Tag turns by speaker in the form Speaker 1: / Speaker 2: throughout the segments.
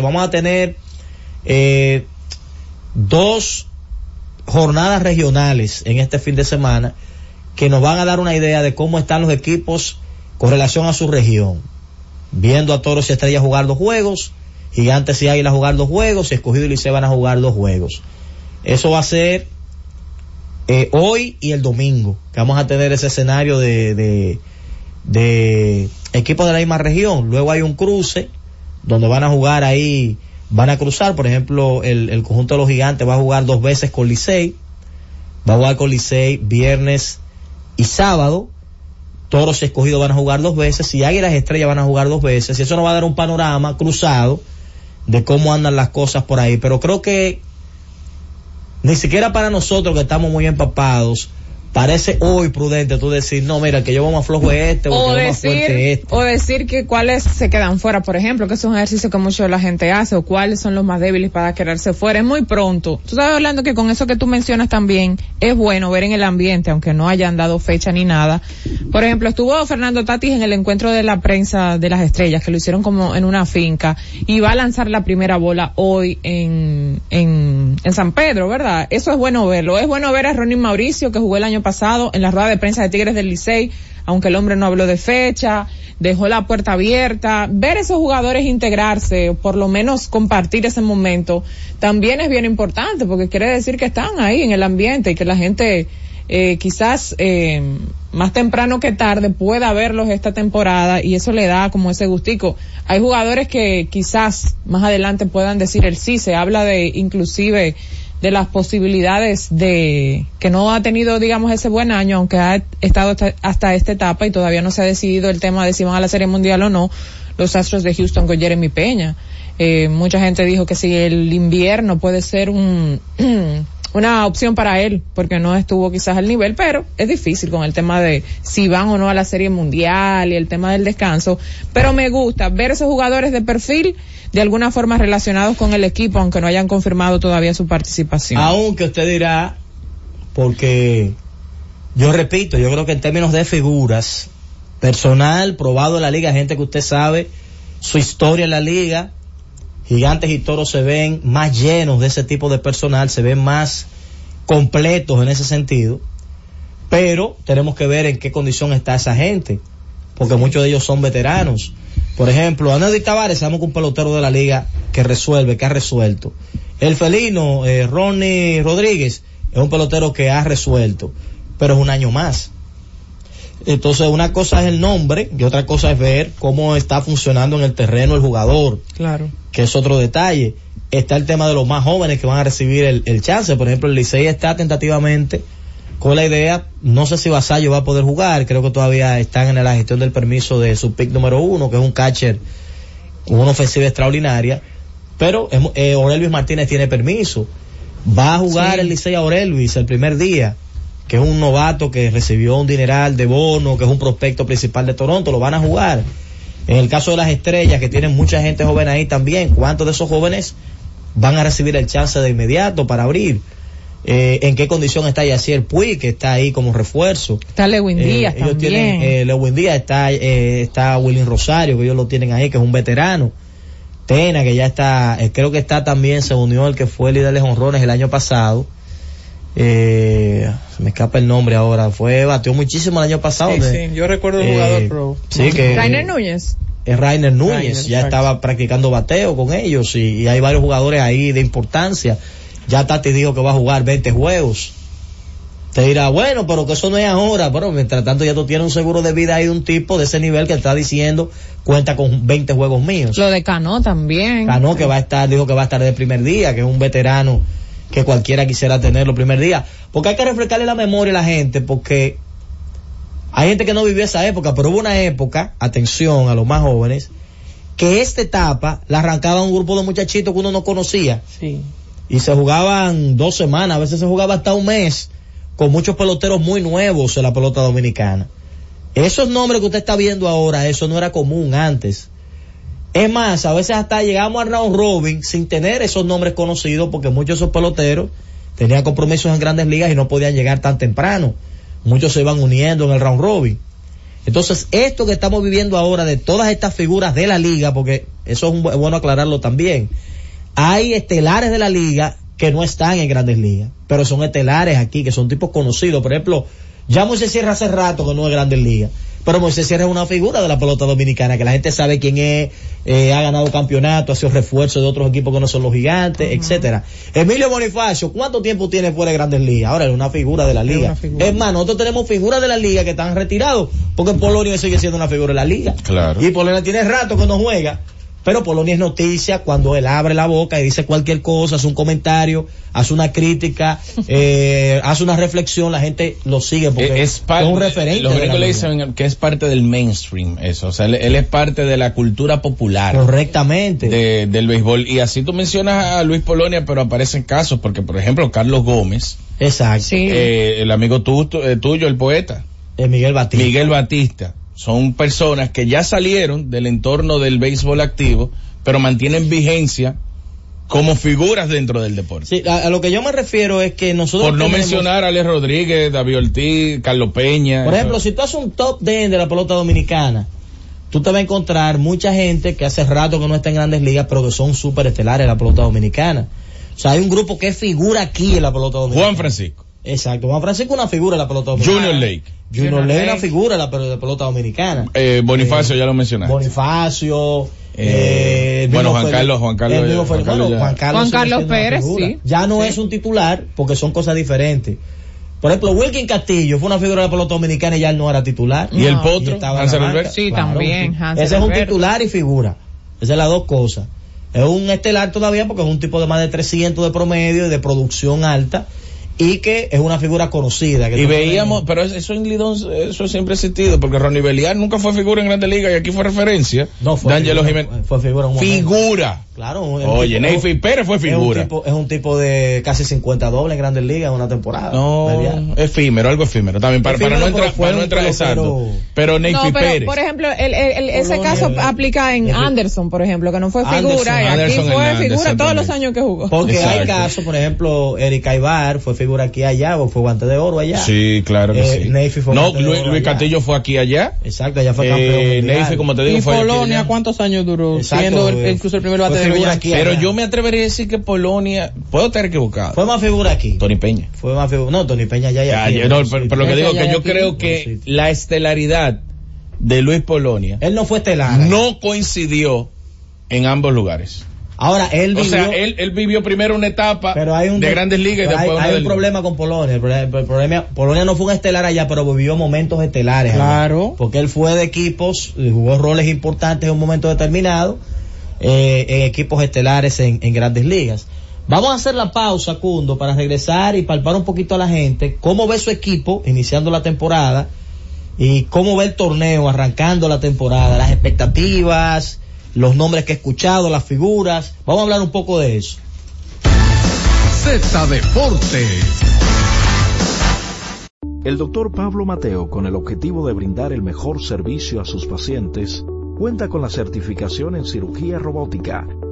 Speaker 1: Vamos a tener eh, dos jornadas regionales en este fin de semana que nos van a dar una idea de cómo están los equipos con relación a su región. Viendo a Toros y Estrellas jugar dos juegos, Gigantes y Águilas jugar dos juegos, Escogido y Liceo van a jugar dos juegos. Eso va a ser eh, hoy y el domingo, que vamos a tener ese escenario de, de, de equipos de la misma región. Luego hay un cruce donde van a jugar ahí, van a cruzar, por ejemplo, el, conjunto de los gigantes va a jugar dos veces con Licey, va a jugar con Licey viernes y sábado, Toros y Escogido van a jugar dos veces y Águilas Estrellas van a jugar dos veces. Y eso nos va a dar un panorama cruzado de cómo andan las cosas por ahí, pero creo que ni siquiera para nosotros que estamos muy empapados, parece hoy prudente tú decir, no, mira, que yo vamos a flojo este
Speaker 2: o, decir, este. O decir que cuáles se quedan fuera, por ejemplo, que es un ejercicio que mucho la gente hace, o cuáles son los más débiles para quedarse fuera. Es muy pronto. Tú estás hablando que con eso que tú mencionas también, es bueno ver en el ambiente, aunque no hayan dado fecha ni nada. Por ejemplo, estuvo Fernando Tatis en el encuentro de la prensa de las estrellas, que lo hicieron como en una finca, y va a lanzar la primera bola hoy en, en, en San Pedro, ¿verdad? Eso es bueno verlo. Es bueno ver a Ronnie Mauricio, que jugó el año pasado en la rueda de prensa de Tigres del Licey, aunque el hombre no habló de fecha, dejó la puerta abierta, ver esos jugadores integrarse, o por lo menos compartir ese momento, también es bien importante, porque quiere decir que están ahí en el ambiente y que la gente eh, quizás eh, más temprano que tarde pueda verlos esta temporada y eso le da como ese gustico. Hay jugadores que quizás más adelante puedan decir el sí, se habla de inclusive de las posibilidades de que no ha tenido, digamos, ese buen año, aunque ha estado hasta, esta etapa y todavía no se ha decidido el tema de si van a la Serie Mundial o no, los Astros de Houston con Jeremy Peña. Eh, mucha gente dijo que si el invierno puede ser un una opción para él, porque no estuvo quizás al nivel, pero es difícil con el tema de si van o no a la Serie Mundial y el tema del descanso. Pero me gusta ver esos jugadores de perfil de alguna forma relacionados con el equipo, aunque no hayan confirmado todavía su participación.
Speaker 1: Aunque usted dirá, porque yo repito, yo creo que en términos de figuras, personal, probado en la liga, gente que usted sabe su historia en la liga, Gigantes y Toros se ven más llenos de ese tipo de personal, se ven más completos en ese sentido, pero tenemos que ver en qué condición está esa gente, porque muchos de ellos son veteranos. Por ejemplo, Andy Tavares, sabemos que un pelotero de la liga que resuelve, que ha resuelto. El felino, eh, Ronnie Rodríguez, es un pelotero que ha resuelto, pero es un año más. Entonces, una cosa es el nombre y otra cosa es ver cómo está funcionando en el terreno el jugador.
Speaker 2: Claro.
Speaker 1: Que es otro detalle. Está el tema de los más jóvenes que van a recibir el, chance. Por ejemplo, el Licey está tentativamente con la idea, no sé si Vasallo va a poder jugar, creo que todavía están en la gestión del permiso de su pick número uno, que es un catcher con una ofensiva extraordinaria, pero eh, Martínez tiene permiso. Va a jugar el Licey a Aurelvis el primer día que es un novato que recibió un dineral de bono, que es un prospecto principal de Toronto, lo van a jugar. En el caso de las estrellas, que tienen mucha gente joven ahí también, ¿cuántos de esos jóvenes van a recibir el chance de inmediato para abrir? Eh, ¿En qué condición está Yacier Puig, que está ahí como refuerzo?
Speaker 2: Está Lewin eh, Díaz ellos Tienen,
Speaker 1: eh, Lewin Díaz, está, eh, está William Rosario, que ellos lo tienen ahí, que es un veterano. Tena, que ya está, creo que está también, se unió el que fue el líder de honrones el año pasado eh, me escapa el nombre ahora, fue, batió muchísimo el año pasado.
Speaker 3: Sí, yo recuerdo el jugador eh, pro.
Speaker 1: Sí, que.
Speaker 2: Rainer Núñez.
Speaker 1: Es Rainer Núñez, ya estaba practicando bateo con ellos y, hay varios jugadores ahí de importancia. Ya Tati dijo que va a jugar 20 juegos. Te dirá, bueno, pero que eso no es ahora. Pero mientras tanto ya tú tienes un seguro de vida ahí de un tipo de ese nivel que está diciendo cuenta con 20 juegos míos.
Speaker 2: Lo de Cano también.
Speaker 1: Cano que va a estar, dijo que va a estar de primer día, que es un veterano que cualquiera quisiera tener los primer día. Porque hay que refrescarle la memoria a la gente, porque hay gente que no vivió esa época, pero hubo una época, atención a los más jóvenes, que esta etapa la arrancaba un grupo de muchachitos que uno no conocía.
Speaker 2: Sí.
Speaker 1: Y se jugaban dos semanas, a veces se jugaba hasta un mes, con muchos peloteros muy nuevos en la pelota dominicana. Esos nombres que usted está viendo ahora, eso no era común antes. Es más, a veces hasta llegamos al round robin sin tener esos nombres conocidos porque muchos de esos peloteros tenían compromisos en grandes ligas y no podían llegar tan temprano. Muchos se iban uniendo en el round robin. Entonces, esto que estamos viviendo ahora de todas estas figuras de la liga, porque Eso es, bueno aclararlo también. Hay estelares de la liga que no están en grandes ligas, pero son estelares aquí, que son tipos conocidos. Por ejemplo, ya se Sierra hace rato que no es grandes ligas. Pero Moisés Sierra es una figura de la pelota dominicana, que la gente sabe quién es, eh, ha ganado campeonato, ha sido refuerzo de otros equipos que no son los gigantes, etcétera. Emilio Bonifacio, ¿cuánto tiempo tiene fuera de grandes ligas? Ahora es una figura de la liga. Es, más, nosotros tenemos figuras de la liga que están retirados, porque Polonia sigue siendo una figura de la liga.
Speaker 4: Claro.
Speaker 1: Y Polonia tiene rato que no juega. Pero Polonia es noticia cuando él abre la boca y dice cualquier cosa, hace un comentario, hace una crítica, eh, hace una reflexión, la gente lo sigue porque es, un referente.
Speaker 4: Los gringos le dicen que es parte del mainstream, eso. O sea, él, es parte de la cultura popular.
Speaker 1: Correctamente.
Speaker 4: del béisbol. Y así tú mencionas a Luis Polonia, pero aparecen casos, porque por ejemplo, Carlos Gómez.
Speaker 1: Exacto.
Speaker 4: Eh, el amigo eh, tuyo, el poeta.
Speaker 1: Miguel Batista.
Speaker 4: Miguel Batista son personas que ya salieron del entorno del béisbol activo, pero mantienen vigencia como figuras dentro del deporte.
Speaker 1: Sí, a, lo que yo me refiero es que nosotros...
Speaker 4: Por no mencionar a Alex Rodríguez, David Ortiz, Carlos Peña.
Speaker 1: Por ejemplo, si tú haces un top 10 de la pelota dominicana, tú te vas a encontrar mucha gente que hace rato que no está en grandes ligas, pero que son súper estelares en la pelota dominicana. O sea, hay un grupo que figura aquí en la pelota dominicana.
Speaker 4: Juan Francisco.
Speaker 1: Exacto, Juan Francisco es una figura en la pelota dominicana.
Speaker 4: Junior Lake.
Speaker 1: Junior Lake es una figura en la pelota dominicana.
Speaker 4: Eh, Bonifacio, ya lo mencionaste.
Speaker 1: Bonifacio.
Speaker 4: Eh, eh bueno, Juan Carlos, Juan Carlos,
Speaker 2: Juan Carlos, Carlos, Pérez, sí.
Speaker 1: Ya no es un titular porque son cosas diferentes. Por ejemplo, Wilkin Castillo fue una figura de la pelota dominicana y ya él no era titular.
Speaker 4: ¿Y el potro?
Speaker 2: Sí, también.
Speaker 1: Ese es un titular y figura. Esas son las dos cosas. Es un estelar todavía porque es un tipo de más de 300 de promedio y de producción alta y que es una figura conocida.
Speaker 4: y veíamos, pero eso en Lidón, eso siempre ha existido, porque Ronnie Beliar nunca fue figura en Grande Liga y aquí fue referencia.
Speaker 1: No, fue,
Speaker 4: figura, fue figura. figura.
Speaker 1: Claro.
Speaker 4: Oye, Neyfi Pérez fue figura.
Speaker 1: Es un, tipo, de casi 50 dobles en Grandes Ligas en una temporada.
Speaker 4: No, efímero, algo efímero. También para, no entrar, para no entrar exacto. Pero, Neyfi Pérez.
Speaker 2: Por ejemplo, el, el, ese caso aplica en Anderson, por ejemplo, que no fue figura. y aquí fue figura todos los años que jugó.
Speaker 1: Porque hay casos, por ejemplo, Erika Ibar fue figura aquí allá, o fue guante de oro allá.
Speaker 4: Sí, claro que eh,
Speaker 1: sí. Fue
Speaker 4: no, Luis, Castillo fue aquí allá.
Speaker 1: Exacto, allá fue eh,
Speaker 4: campeón. como te digo,
Speaker 2: y
Speaker 4: fue
Speaker 2: Polonia, ¿cuántos años duró? Siendo incluso el primer bate de oro.
Speaker 4: Pero yo me atrevería a decir que Polonia, puedo estar equivocado.
Speaker 1: Fue más figura aquí.
Speaker 4: Tony Peña.
Speaker 1: Fue más figura, no, Tony Peña ya ya.
Speaker 4: ya, no, pero, lo que digo que yo creo que la estelaridad de Luis Polonia.
Speaker 1: Él no fue estelar.
Speaker 4: No coincidió en ambos lugares.
Speaker 1: Ahora, él vivió. O
Speaker 4: sea, él, él vivió primero una etapa de grandes ligas y después
Speaker 1: hay, hay un problema con Polonia. El problema, Polonia no fue un estelar allá, pero vivió momentos estelares.
Speaker 2: Claro.
Speaker 1: porque él fue de equipos, jugó roles importantes en un momento determinado eh, en equipos estelares en, grandes ligas. Vamos a hacer la pausa, Cundo, para regresar y palpar un poquito a la gente cómo ve su equipo iniciando la temporada y cómo ve el torneo arrancando la temporada, las expectativas, los nombres que he escuchado, las figuras. Vamos a hablar un poco de eso.
Speaker 5: Z Deportes. El doctor Pablo Mateo, con el objetivo de brindar el mejor servicio a sus pacientes, Cuenta con la certificación en cirugía robótica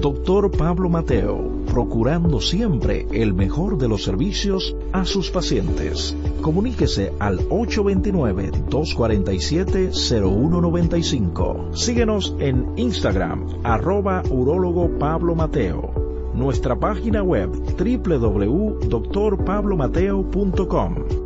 Speaker 5: Doctor Pablo Mateo, procurando siempre el mejor de los servicios a sus pacientes. Comuníquese al 829-247-0195. Síguenos en Instagram, arroba urólogo Pablo Mateo. Nuestra página web www.drpablomateo.com.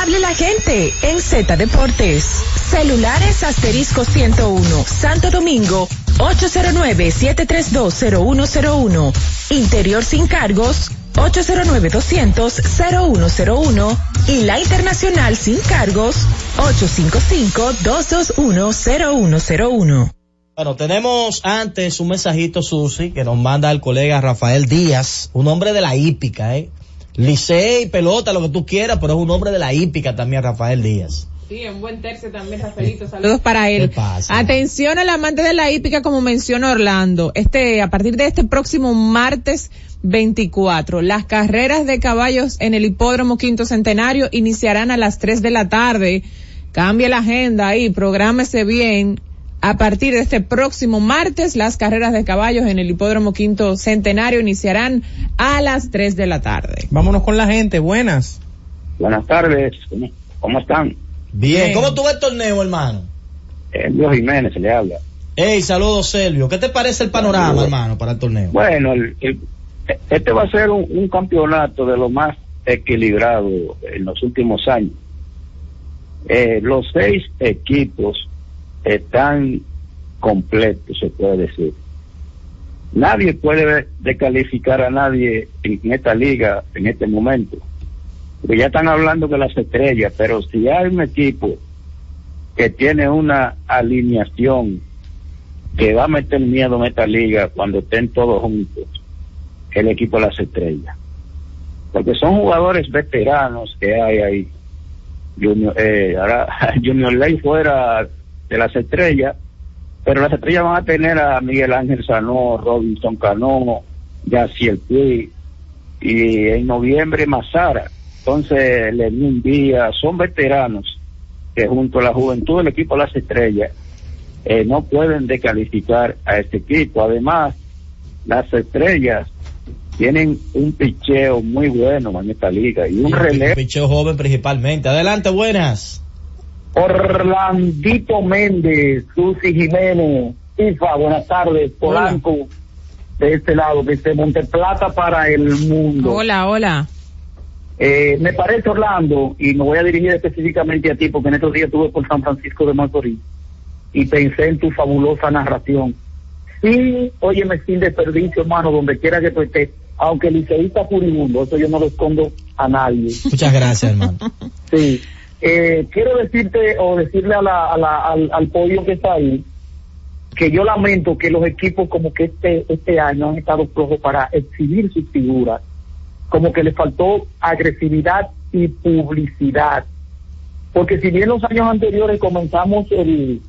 Speaker 6: Hable la gente en Z Deportes. Celulares asterisco 101, Santo Domingo, 809-7320101. Interior sin cargos, 809-200-0101. Y la internacional sin cargos, 855-221-0101.
Speaker 1: Bueno, tenemos antes un mensajito, Susi, que nos manda el colega Rafael Díaz, un hombre de la hípica, ¿eh? Licey, pelota, lo que tú quieras, pero es un hombre de la hípica también, Rafael Díaz.
Speaker 2: Sí, un buen tercio también, Rafaelito. Saludos para él. Atención al amante de la hípica, como menciona Orlando. Este, a partir de este próximo martes 24, las carreras de caballos en el hipódromo Quinto Centenario iniciarán a las 3 de la tarde. Cambie la agenda ahí, prográmese bien a partir de este próximo martes, las carreras de caballos en el Hipódromo Quinto Centenario iniciarán a las 3 de la tarde.
Speaker 3: Vámonos con la gente, buenas.
Speaker 7: Buenas tardes, ¿cómo están?
Speaker 1: Bien, ¿cómo tuvo el torneo, hermano?
Speaker 7: Elvio Jiménez se le habla.
Speaker 1: Hey, saludos, Selvio. ¿Qué te parece el panorama, hermano, para el torneo?
Speaker 7: Bueno, este va a ser un, campeonato de lo más equilibrado en los últimos años. Eh, los seis equipos están completos, se puede decir. Nadie puede descalificar a nadie en esta liga en este momento. Porque ya están hablando de las estrellas, pero si hay un equipo que tiene una alineación que va a meter miedo en esta liga cuando estén todos juntos, el equipo de las estrellas. Porque son jugadores veteranos que hay ahí. Junior, eh, ahora, Junior Ley fuera de las estrellas, pero las estrellas van a tener a Miguel Ángel Sanó, Robinson Cano, Yaciel Puy, y en noviembre Mazara. Entonces, Lenín Díaz, son veteranos que junto a la juventud del equipo las estrellas eh, no pueden descalificar a este equipo. Además, las estrellas tienen un picheo muy bueno en esta liga y un relevo. Un
Speaker 1: picheo joven principalmente. Adelante, buenas.
Speaker 8: Orlandito Méndez, Susi Jiménez, IFA, buenas tardes, Polanco, de este lado, desde Monteplata para el mundo.
Speaker 2: Hola, hola.
Speaker 8: Eh, me parece, Orlando, y me voy a dirigir específicamente a ti, porque en estos días estuve por San Francisco de Macorís y pensé en tu fabulosa narración. Sí, óyeme, sin desperdicio, hermano, donde quiera que tú estés, aunque el liceísta furibundo, eso yo no lo escondo a nadie.
Speaker 1: Muchas gracias, hermano.
Speaker 8: sí. Eh, quiero decirte o decirle a la, al, al podio que está ahí que yo lamento que los equipos como que este este año han estado flojos para exhibir sus figuras, como que les faltó agresividad y publicidad. Porque si bien los años anteriores comenzamos el,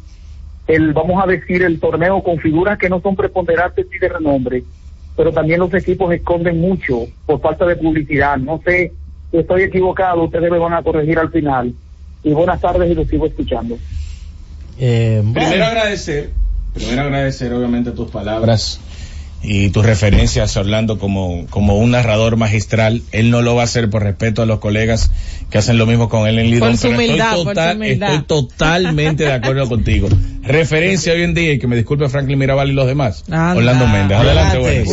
Speaker 8: el vamos a decir, el torneo con figuras que no son preponderantes y de renombre, pero también los equipos esconden mucho por falta de publicidad. No sé estoy equivocado, ustedes me van a corregir al final. Y buenas tardes y los sigo escuchando.
Speaker 4: Eh, primero agradecer, primero agradecer obviamente tus palabras y tus referencias, Orlando, como, como un narrador magistral. Él no lo va a hacer por respeto a los colegas que hacen lo mismo con él en Lidón.
Speaker 2: Por estoy,
Speaker 4: estoy totalmente de acuerdo contigo. Referencia hoy en día, y que me disculpe Franklin Mirabal y los demás. Orlando Méndez. Adelante,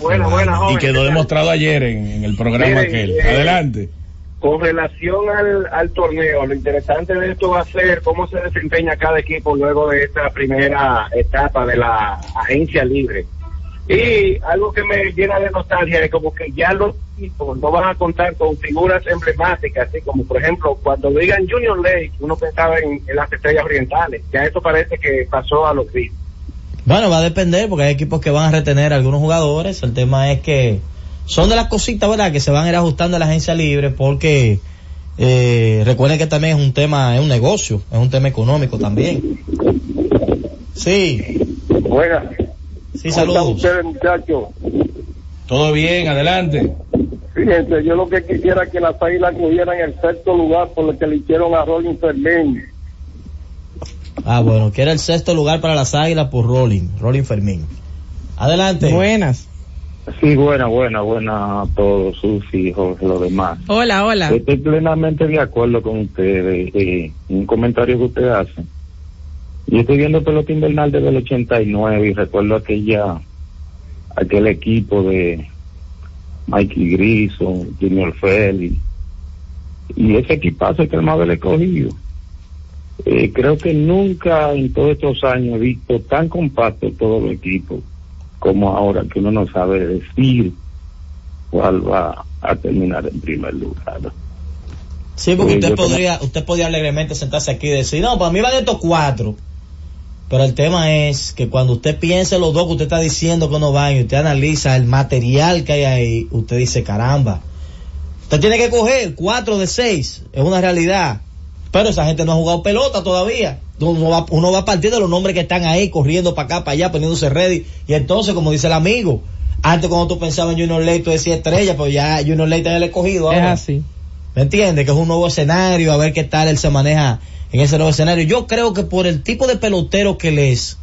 Speaker 8: Buena,
Speaker 4: Y quedó demostrado ayer en, el programa aquel. Eh, Adelante.
Speaker 8: Con relación al, torneo, lo interesante de esto va a ser cómo se desempeña cada equipo luego de esta primera etapa de la agencia libre. Y algo que me llena de nostalgia es como que ya los equipos no van a contar con figuras emblemáticas, así como por ejemplo cuando digan Junior Lake, uno pensaba en, las estrellas orientales, ya eso parece que pasó a los días.
Speaker 1: Bueno, va a depender porque hay equipos que van a retener algunos jugadores, el tema es que son de las cositas, ¿verdad? Que se van a ir ajustando a la agencia libre porque eh, recuerden que también es un tema, es un negocio, es un tema económico también. Sí.
Speaker 8: Buenas.
Speaker 1: Sí, saludos.
Speaker 8: ustedes, muchachos?
Speaker 4: Todo bien, adelante.
Speaker 9: Fíjense, yo lo que quisiera es que las águilas cogieran el sexto lugar por lo que le hicieron a Rolling Fermín.
Speaker 1: Ah, bueno, que era el sexto lugar para las águilas por Rolling, Rolling Fermín. Adelante.
Speaker 3: Buenas.
Speaker 10: Sí, buena, buena, buena a todos, sus hijos, los demás.
Speaker 2: Hola, hola.
Speaker 10: Estoy plenamente de acuerdo con ustedes. Eh, un comentario que usted hace. Yo estoy viendo pelota invernal desde el 89 y recuerdo aquella, aquel equipo de Mikey Grison, Junior Félix. Y ese equipazo es que el más del escogido. Eh, creo que nunca en todos estos años he visto tan compacto todo el equipo como ahora, que uno no sabe decir cuál va a terminar en primer lugar.
Speaker 1: Sí, porque usted podría, usted podría alegremente sentarse aquí y decir, no, para mí van estos cuatro. Pero el tema es que cuando usted piensa los dos que usted está diciendo que no van y usted analiza el material que hay ahí, usted dice, caramba, usted tiene que coger cuatro de seis, es una realidad. Pero esa gente no ha jugado pelota todavía. Uno va, uno va a partir de los nombres que están ahí, corriendo para acá, para allá, poniéndose ready. Y entonces, como dice el amigo, antes cuando tú pensabas en Junior Ley, tú decías estrella, pues ya Junior Ley está el escogido ahora.
Speaker 3: Es así.
Speaker 1: ¿Me entiendes? Que es un nuevo escenario, a ver qué tal él se maneja en ese nuevo escenario. Yo creo que por el tipo de pelotero que él es,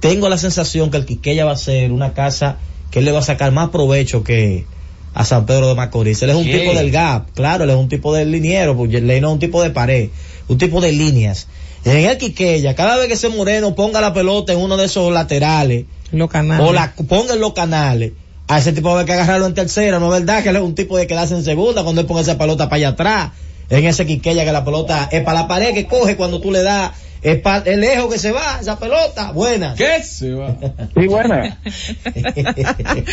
Speaker 1: tengo la sensación que el Quiqueya va a ser una casa que él le va a sacar más provecho que a San Pedro de Macorís. Él es un
Speaker 4: ¿Qué?
Speaker 1: tipo del gap, claro, él es un tipo del liniero, porque él no es un tipo de pared, un tipo de líneas. En el Quiqueya, cada vez que ese Moreno ponga la pelota en uno de esos laterales,
Speaker 3: Los canales.
Speaker 1: o la ponga en los canales, a ese tipo hay que agarrarlo en tercera, no es verdad que él es un tipo de quedarse en segunda cuando él pone esa pelota para allá atrás, en ese Quiqueya que la pelota es para la pared que coge cuando tú le das, es para el lejos que se va, esa pelota, buena.
Speaker 4: ¿Qué se va?
Speaker 9: Sí, buena.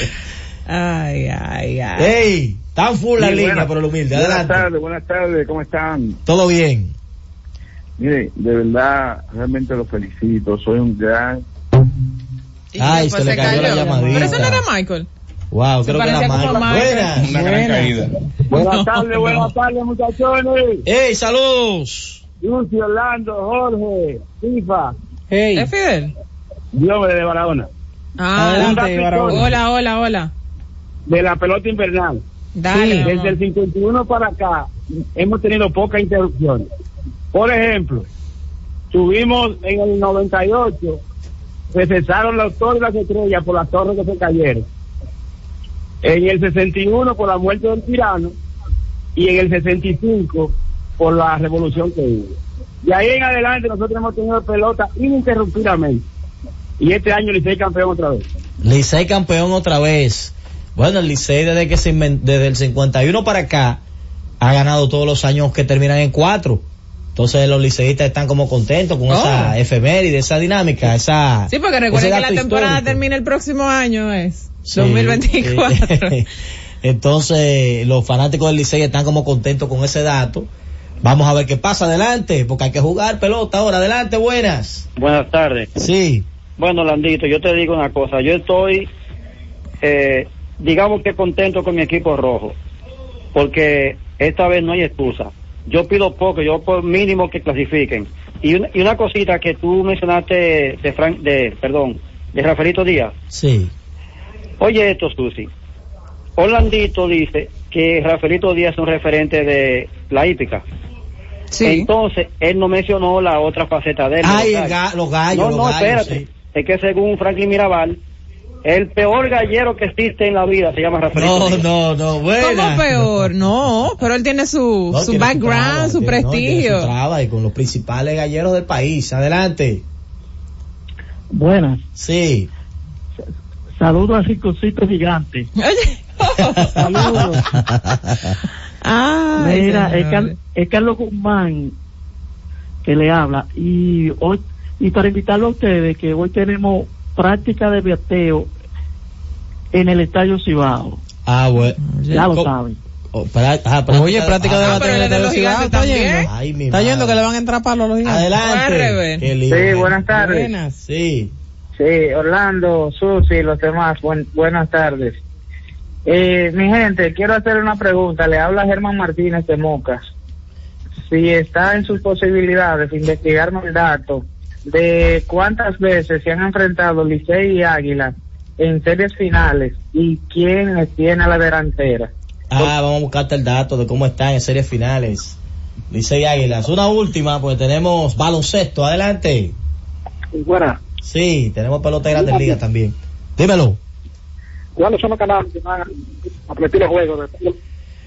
Speaker 2: Ay, ay, ay.
Speaker 1: Ey, tan full la
Speaker 9: Sí,
Speaker 1: línea
Speaker 9: buena.
Speaker 1: por el humilde,
Speaker 9: Buenas
Speaker 1: adelante.
Speaker 9: tardes, buenas tardes, ¿cómo están?
Speaker 1: Todo bien.
Speaker 9: Mire, de verdad, realmente los felicito, soy un gran...
Speaker 1: Ay, se le cayó la llamadita.
Speaker 2: Pero eso no era Michael.
Speaker 1: Wow,
Speaker 2: Se
Speaker 1: creo que era Michael.
Speaker 2: Michael.
Speaker 1: Buena.
Speaker 4: Una gran
Speaker 3: Buena.
Speaker 4: caída.
Speaker 9: Buenas
Speaker 2: No,
Speaker 9: tardes,
Speaker 2: no.
Speaker 9: buenas tardes, muchachones.
Speaker 1: Ey, saludos.
Speaker 9: Lucy, Orlando, Jorge, FIFA,
Speaker 3: Hey.
Speaker 2: ¿Es Fidel?
Speaker 9: Dios de Barahona.
Speaker 2: Ah,
Speaker 3: Adelante,
Speaker 9: un
Speaker 3: Barahona.
Speaker 2: hola, hola, hola.
Speaker 9: De la pelota invernal.
Speaker 2: Dale. mi
Speaker 9: Desde el 51 para acá hemos tenido pocas interrupciones. Por ejemplo, tuvimos en el 98, se cesaron los torres y las estrellas por las torres que se cayeron. En el 61 por la muerte del tirano y en el 65 por la revolución que hubo. Y ahí en adelante nosotros hemos tenido pelota ininterrumpidamente. Y este año Licey campeón otra vez.
Speaker 1: Licey campeón otra vez. Bueno, el Licey desde que se desde el 51 para acá ha ganado todos los años que terminan en cuatro. Entonces los liceístas están como contentos con
Speaker 2: Oh.
Speaker 1: esa efeméride, esa dinámica, esa
Speaker 2: Sí, porque recuerden que la temporada
Speaker 1: histórico.
Speaker 2: termina el próximo año, es
Speaker 1: Sí,
Speaker 2: 2024.
Speaker 1: eh, Entonces los fanáticos del Licey están como contentos con ese dato. Vamos a ver qué pasa adelante, porque hay que jugar pelota ahora. Adelante, buenas.
Speaker 11: Buenas tardes.
Speaker 1: Sí.
Speaker 11: Bueno, Landito, yo te digo una cosa. Yo estoy, eh, digamos que contento con mi equipo rojo, porque esta vez no hay excusa. Yo pido poco, yo por mínimo que clasifiquen. Y una, y una cosita que tú mencionaste de Frank, de, perdón, de Rafaelito Díaz.
Speaker 1: Sí.
Speaker 11: Oye esto, Susi. Orlandito dice que Rafaelito Díaz es un referente de la hípica.
Speaker 2: Sí.
Speaker 11: Entonces, él no mencionó la otra faceta de él.
Speaker 1: Ay,
Speaker 11: los
Speaker 1: el
Speaker 11: gallos.
Speaker 1: ga- los gallos,
Speaker 11: No,
Speaker 1: los
Speaker 11: no,
Speaker 1: gallos,
Speaker 11: espérate.
Speaker 1: sí.
Speaker 11: Es que según Franklin Mirabal, el peor gallero que existe en la vida se llama Rafaelito
Speaker 1: No, no, no,
Speaker 2: ¿Cómo
Speaker 1: buena.
Speaker 2: peor? No, pero él tiene su,
Speaker 1: No,
Speaker 2: su
Speaker 1: tiene
Speaker 2: background,
Speaker 1: traba,
Speaker 2: su
Speaker 1: tiene- no, tiene
Speaker 2: prestigio.
Speaker 1: su traba y con los principales galleros del país. Adelante.
Speaker 12: Buenas.
Speaker 1: Sí.
Speaker 12: Saludos al Ricocito Gigante. Saludos.
Speaker 2: Ay,
Speaker 12: Mira, es. Car- es Carlos Guzmán que le habla. Y hoy y para invitarlo a ustedes, que hoy tenemos práctica de bateo en el Estadio Cibao.
Speaker 1: Ah, bueno.
Speaker 12: Ya lo saben.
Speaker 1: oh, ah,
Speaker 3: Oye, práctica de
Speaker 1: ah,
Speaker 2: pero él es de los gigantes
Speaker 3: está yendo.
Speaker 1: Ay, mi
Speaker 3: Está
Speaker 1: madre.
Speaker 3: yendo que le van a entrar palos a los gigantes.
Speaker 1: Adelante. Qué lindo.
Speaker 8: Sí, buenas tardes.
Speaker 3: Buenas.
Speaker 1: Sí.
Speaker 8: Sí, Orlando, Susi, los demás, buen- buenas tardes. Eh, mi gente, quiero hacer una pregunta. Le habla Germán Martínez de Mocas. Si está en sus posibilidades investigarme el dato de cuántas veces se han enfrentado Licey y Águila en series finales y quién tiene la delantera.
Speaker 1: Ah, vamos a buscarte el dato de cómo están en series finales. Licey Águilas. Una última, pues tenemos baloncesto. Adelante.
Speaker 8: Buena.
Speaker 1: Sí, tenemos pelota de grandes ligas también. Dímelo.
Speaker 8: ¿Cuáles son los canales que van a repetir el juego?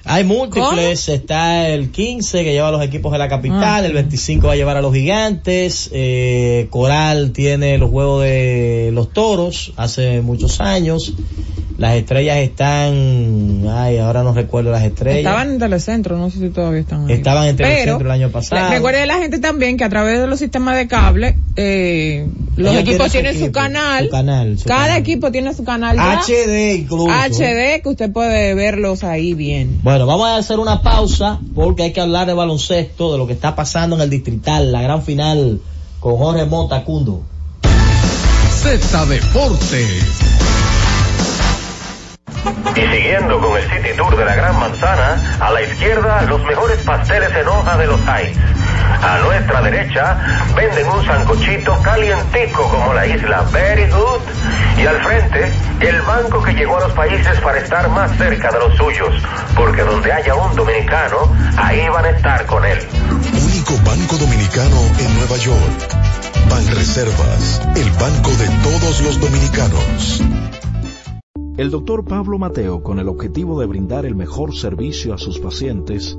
Speaker 1: Hay múltiples, está el 15 que lleva a los equipos de la capital, el 25 va a llevar a los gigantes, eh, Coral tiene los juegos de los toros hace muchos años, las estrellas están, ay, ahora no recuerdo las estrellas.
Speaker 2: Estaban en Telecentro, no sé si todavía están ahí.
Speaker 1: Estaban en Telecentro
Speaker 2: Pero,
Speaker 1: el año pasado.
Speaker 2: Recuerde la gente también que a través de los sistemas de cable, eh, los
Speaker 1: Ellos
Speaker 2: equipos
Speaker 1: tienen
Speaker 2: tienen
Speaker 1: su
Speaker 2: canal.
Speaker 1: su canal, su
Speaker 2: cada
Speaker 1: canal.
Speaker 2: equipo tiene su canal. ya.
Speaker 1: HD incluso.
Speaker 2: HD que usted puede verlos ahí bien.
Speaker 1: Bueno, vamos a hacer una pausa porque hay que hablar de baloncesto, de lo que está pasando en el distrital, la gran final con Jorge Mota Cundo.
Speaker 13: Z Deportes.
Speaker 14: Y siguiendo con el City Tour de la Gran Manzana, a la izquierda los mejores pasteles en hoja de los Heights. A nuestra derecha venden un sancochito calientico como la isla Very Good. Y al frente, el banco que llegó a los países para estar más cerca de los suyos. Porque donde haya un dominicano, ahí van a estar con él.
Speaker 15: Único banco dominicano en Nueva York. Banreservas, el banco de todos los dominicanos.
Speaker 5: El doctor Pablo Mateo, con el objetivo de brindar el mejor servicio a sus pacientes,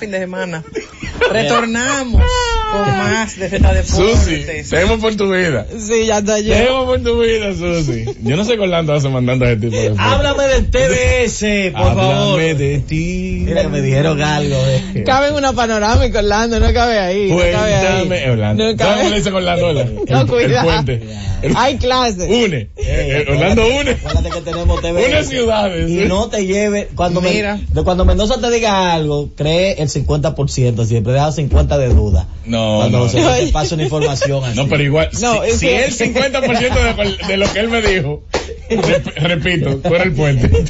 Speaker 3: Fin de semana. Retornamos con más de Z
Speaker 4: Susi, tenemos por tu vida.
Speaker 2: Sí, ya está yo.
Speaker 4: Tenemos por tu vida, Susi. Yo no sé con Orlando hace mandando a ese tipo de
Speaker 1: Háblame del TBS, por
Speaker 4: Háblame
Speaker 1: favor.
Speaker 4: de ti.
Speaker 1: Mira que me dijeron algo. eh.
Speaker 2: Cabe en una panorámica, Orlando, no cabe ahí. no cabe ahí.
Speaker 4: Cuéntame, Orlando.
Speaker 2: No
Speaker 4: ¿Sabes
Speaker 2: cabe.
Speaker 4: cómo le dice con Orlando?
Speaker 2: No, cuidado.
Speaker 4: puente. El-
Speaker 2: Hay clases.
Speaker 4: Une. Eh, Orlando une.
Speaker 1: Acuérdate que tenemos TBS.
Speaker 4: Una ciudades.
Speaker 1: Y no te lleve, cuando, me-
Speaker 3: Mira.
Speaker 1: de cuando Mendoza te diga algo, cree el 50%, siempre deja 50 de duda.
Speaker 4: No,
Speaker 1: Cuando
Speaker 4: no.
Speaker 1: se te pasa una información así.
Speaker 4: No, pero igual,
Speaker 2: No,
Speaker 4: si, si el 50% de, de lo que él me dijo, rep- repito, eres el puente.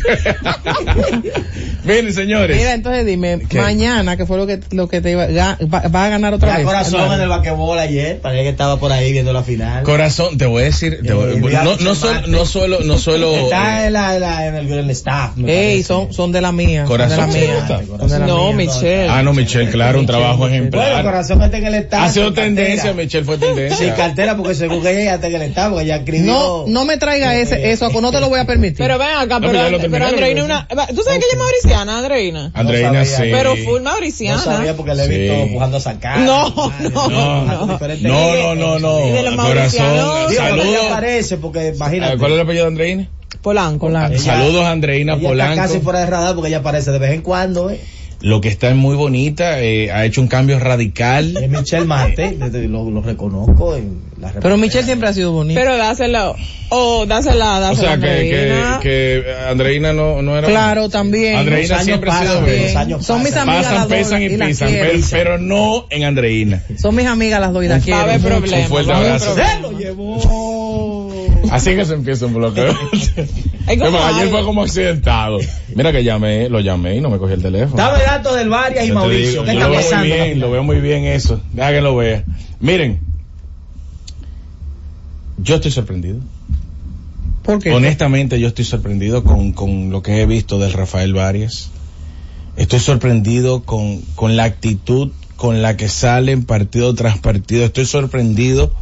Speaker 4: Miren, señores.
Speaker 3: Mira, entonces dime,
Speaker 4: ¿Qué?
Speaker 3: mañana, que fue lo que, lo que te iba, ga- va, va a ganar otra
Speaker 1: Ya
Speaker 3: vez.
Speaker 1: corazón en el basquetbol ayer, parece que estaba por ahí viendo la final.
Speaker 4: Corazón, te voy a decir, te voy-
Speaker 1: Eh,
Speaker 4: no, no, suelo, no suelo, no suelo,
Speaker 1: Está
Speaker 4: eh,
Speaker 1: en, la, en, la- en el, en el staff.
Speaker 3: Ey, son, son de la mía.
Speaker 4: Corazón,
Speaker 3: de
Speaker 4: ¿te
Speaker 3: la mía. De la
Speaker 2: No,
Speaker 3: mía.
Speaker 2: Michelle.
Speaker 4: ah, no, Michelle, claro, un trabajo
Speaker 1: Bueno,
Speaker 4: ejemplar.
Speaker 1: corazón está en el staff.
Speaker 4: Ha sido tendencia, Michelle fue
Speaker 1: Sin
Speaker 4: tendencia.
Speaker 1: cartera, porque según ella ya está en el staff, porque ella escribió.
Speaker 3: No, no me traiga ese, eso, no te lo voy a permitir.
Speaker 2: Pero ven acá,
Speaker 4: No,
Speaker 2: pero,
Speaker 4: pero
Speaker 2: pero Andreina
Speaker 4: ¿no?
Speaker 2: una... ¿Tú sabes que ella es mauriciana, Andreina?
Speaker 4: Andreina,
Speaker 1: No
Speaker 4: sí.
Speaker 2: Pero full
Speaker 1: No
Speaker 2: mauriciana.
Speaker 1: sabía porque le he visto
Speaker 4: Sí.
Speaker 1: empujando a sacar.
Speaker 2: No,
Speaker 1: Madre,
Speaker 2: no,
Speaker 4: No,
Speaker 1: no.
Speaker 4: no, no, no,
Speaker 2: Y de los
Speaker 4: no.
Speaker 2: mauricianos.
Speaker 4: Saludos.
Speaker 1: aparece, porque
Speaker 4: Ah,
Speaker 1: imagínate.
Speaker 4: ¿Cuál es el apellido de Andreina?
Speaker 2: Polanco.
Speaker 1: Ella-
Speaker 4: Saludos a Andreina
Speaker 1: ella
Speaker 4: Polanco.
Speaker 1: Está casi fuera de radar porque ella aparece de vez en cuando, ¿eh?
Speaker 4: Lo que está es muy bonita, eh, ha hecho un cambio radical.
Speaker 1: Es Michelle Mate, desde- lo, lo reconozco en la
Speaker 3: Pero Michelle siempre ha sido bonita.
Speaker 2: Pero dáselo, o dásela,
Speaker 4: O
Speaker 2: dásela
Speaker 4: sea,
Speaker 2: a
Speaker 4: que, que,
Speaker 2: Andreina.
Speaker 4: que Andreina no, no era.
Speaker 3: Claro, también.
Speaker 4: Andreina
Speaker 3: Los
Speaker 4: siempre ha sido
Speaker 3: años Son mis amigas
Speaker 4: Pasan,
Speaker 3: las dos,
Speaker 4: pesan y
Speaker 3: y las
Speaker 4: pisan,
Speaker 3: quiero.
Speaker 4: pero, pero no en Andreina.
Speaker 3: Son mis amigas las dos y las
Speaker 4: Un-
Speaker 3: quiero.
Speaker 4: fuerte abrazo.
Speaker 1: Se lo llevó.
Speaker 4: Así que se empieza un bloque.
Speaker 1: Hay como
Speaker 4: Además, ayer fue como accidentado. Mira que llamé, lo llamé y no me cogió el teléfono.
Speaker 1: Dame datos del Varias y Mauricio.
Speaker 4: digo,
Speaker 1: ¿Qué
Speaker 4: yo
Speaker 1: está
Speaker 4: lo veo muy bien, lo veo muy bien eso. Deja que lo vea. Miren, yo estoy sorprendido.
Speaker 3: ¿Por qué?
Speaker 4: Honestamente, yo estoy sorprendido con, con lo que he visto del Rafael Varias. Estoy sorprendido con, con la actitud con la que salen partido tras partido. Estoy sorprendido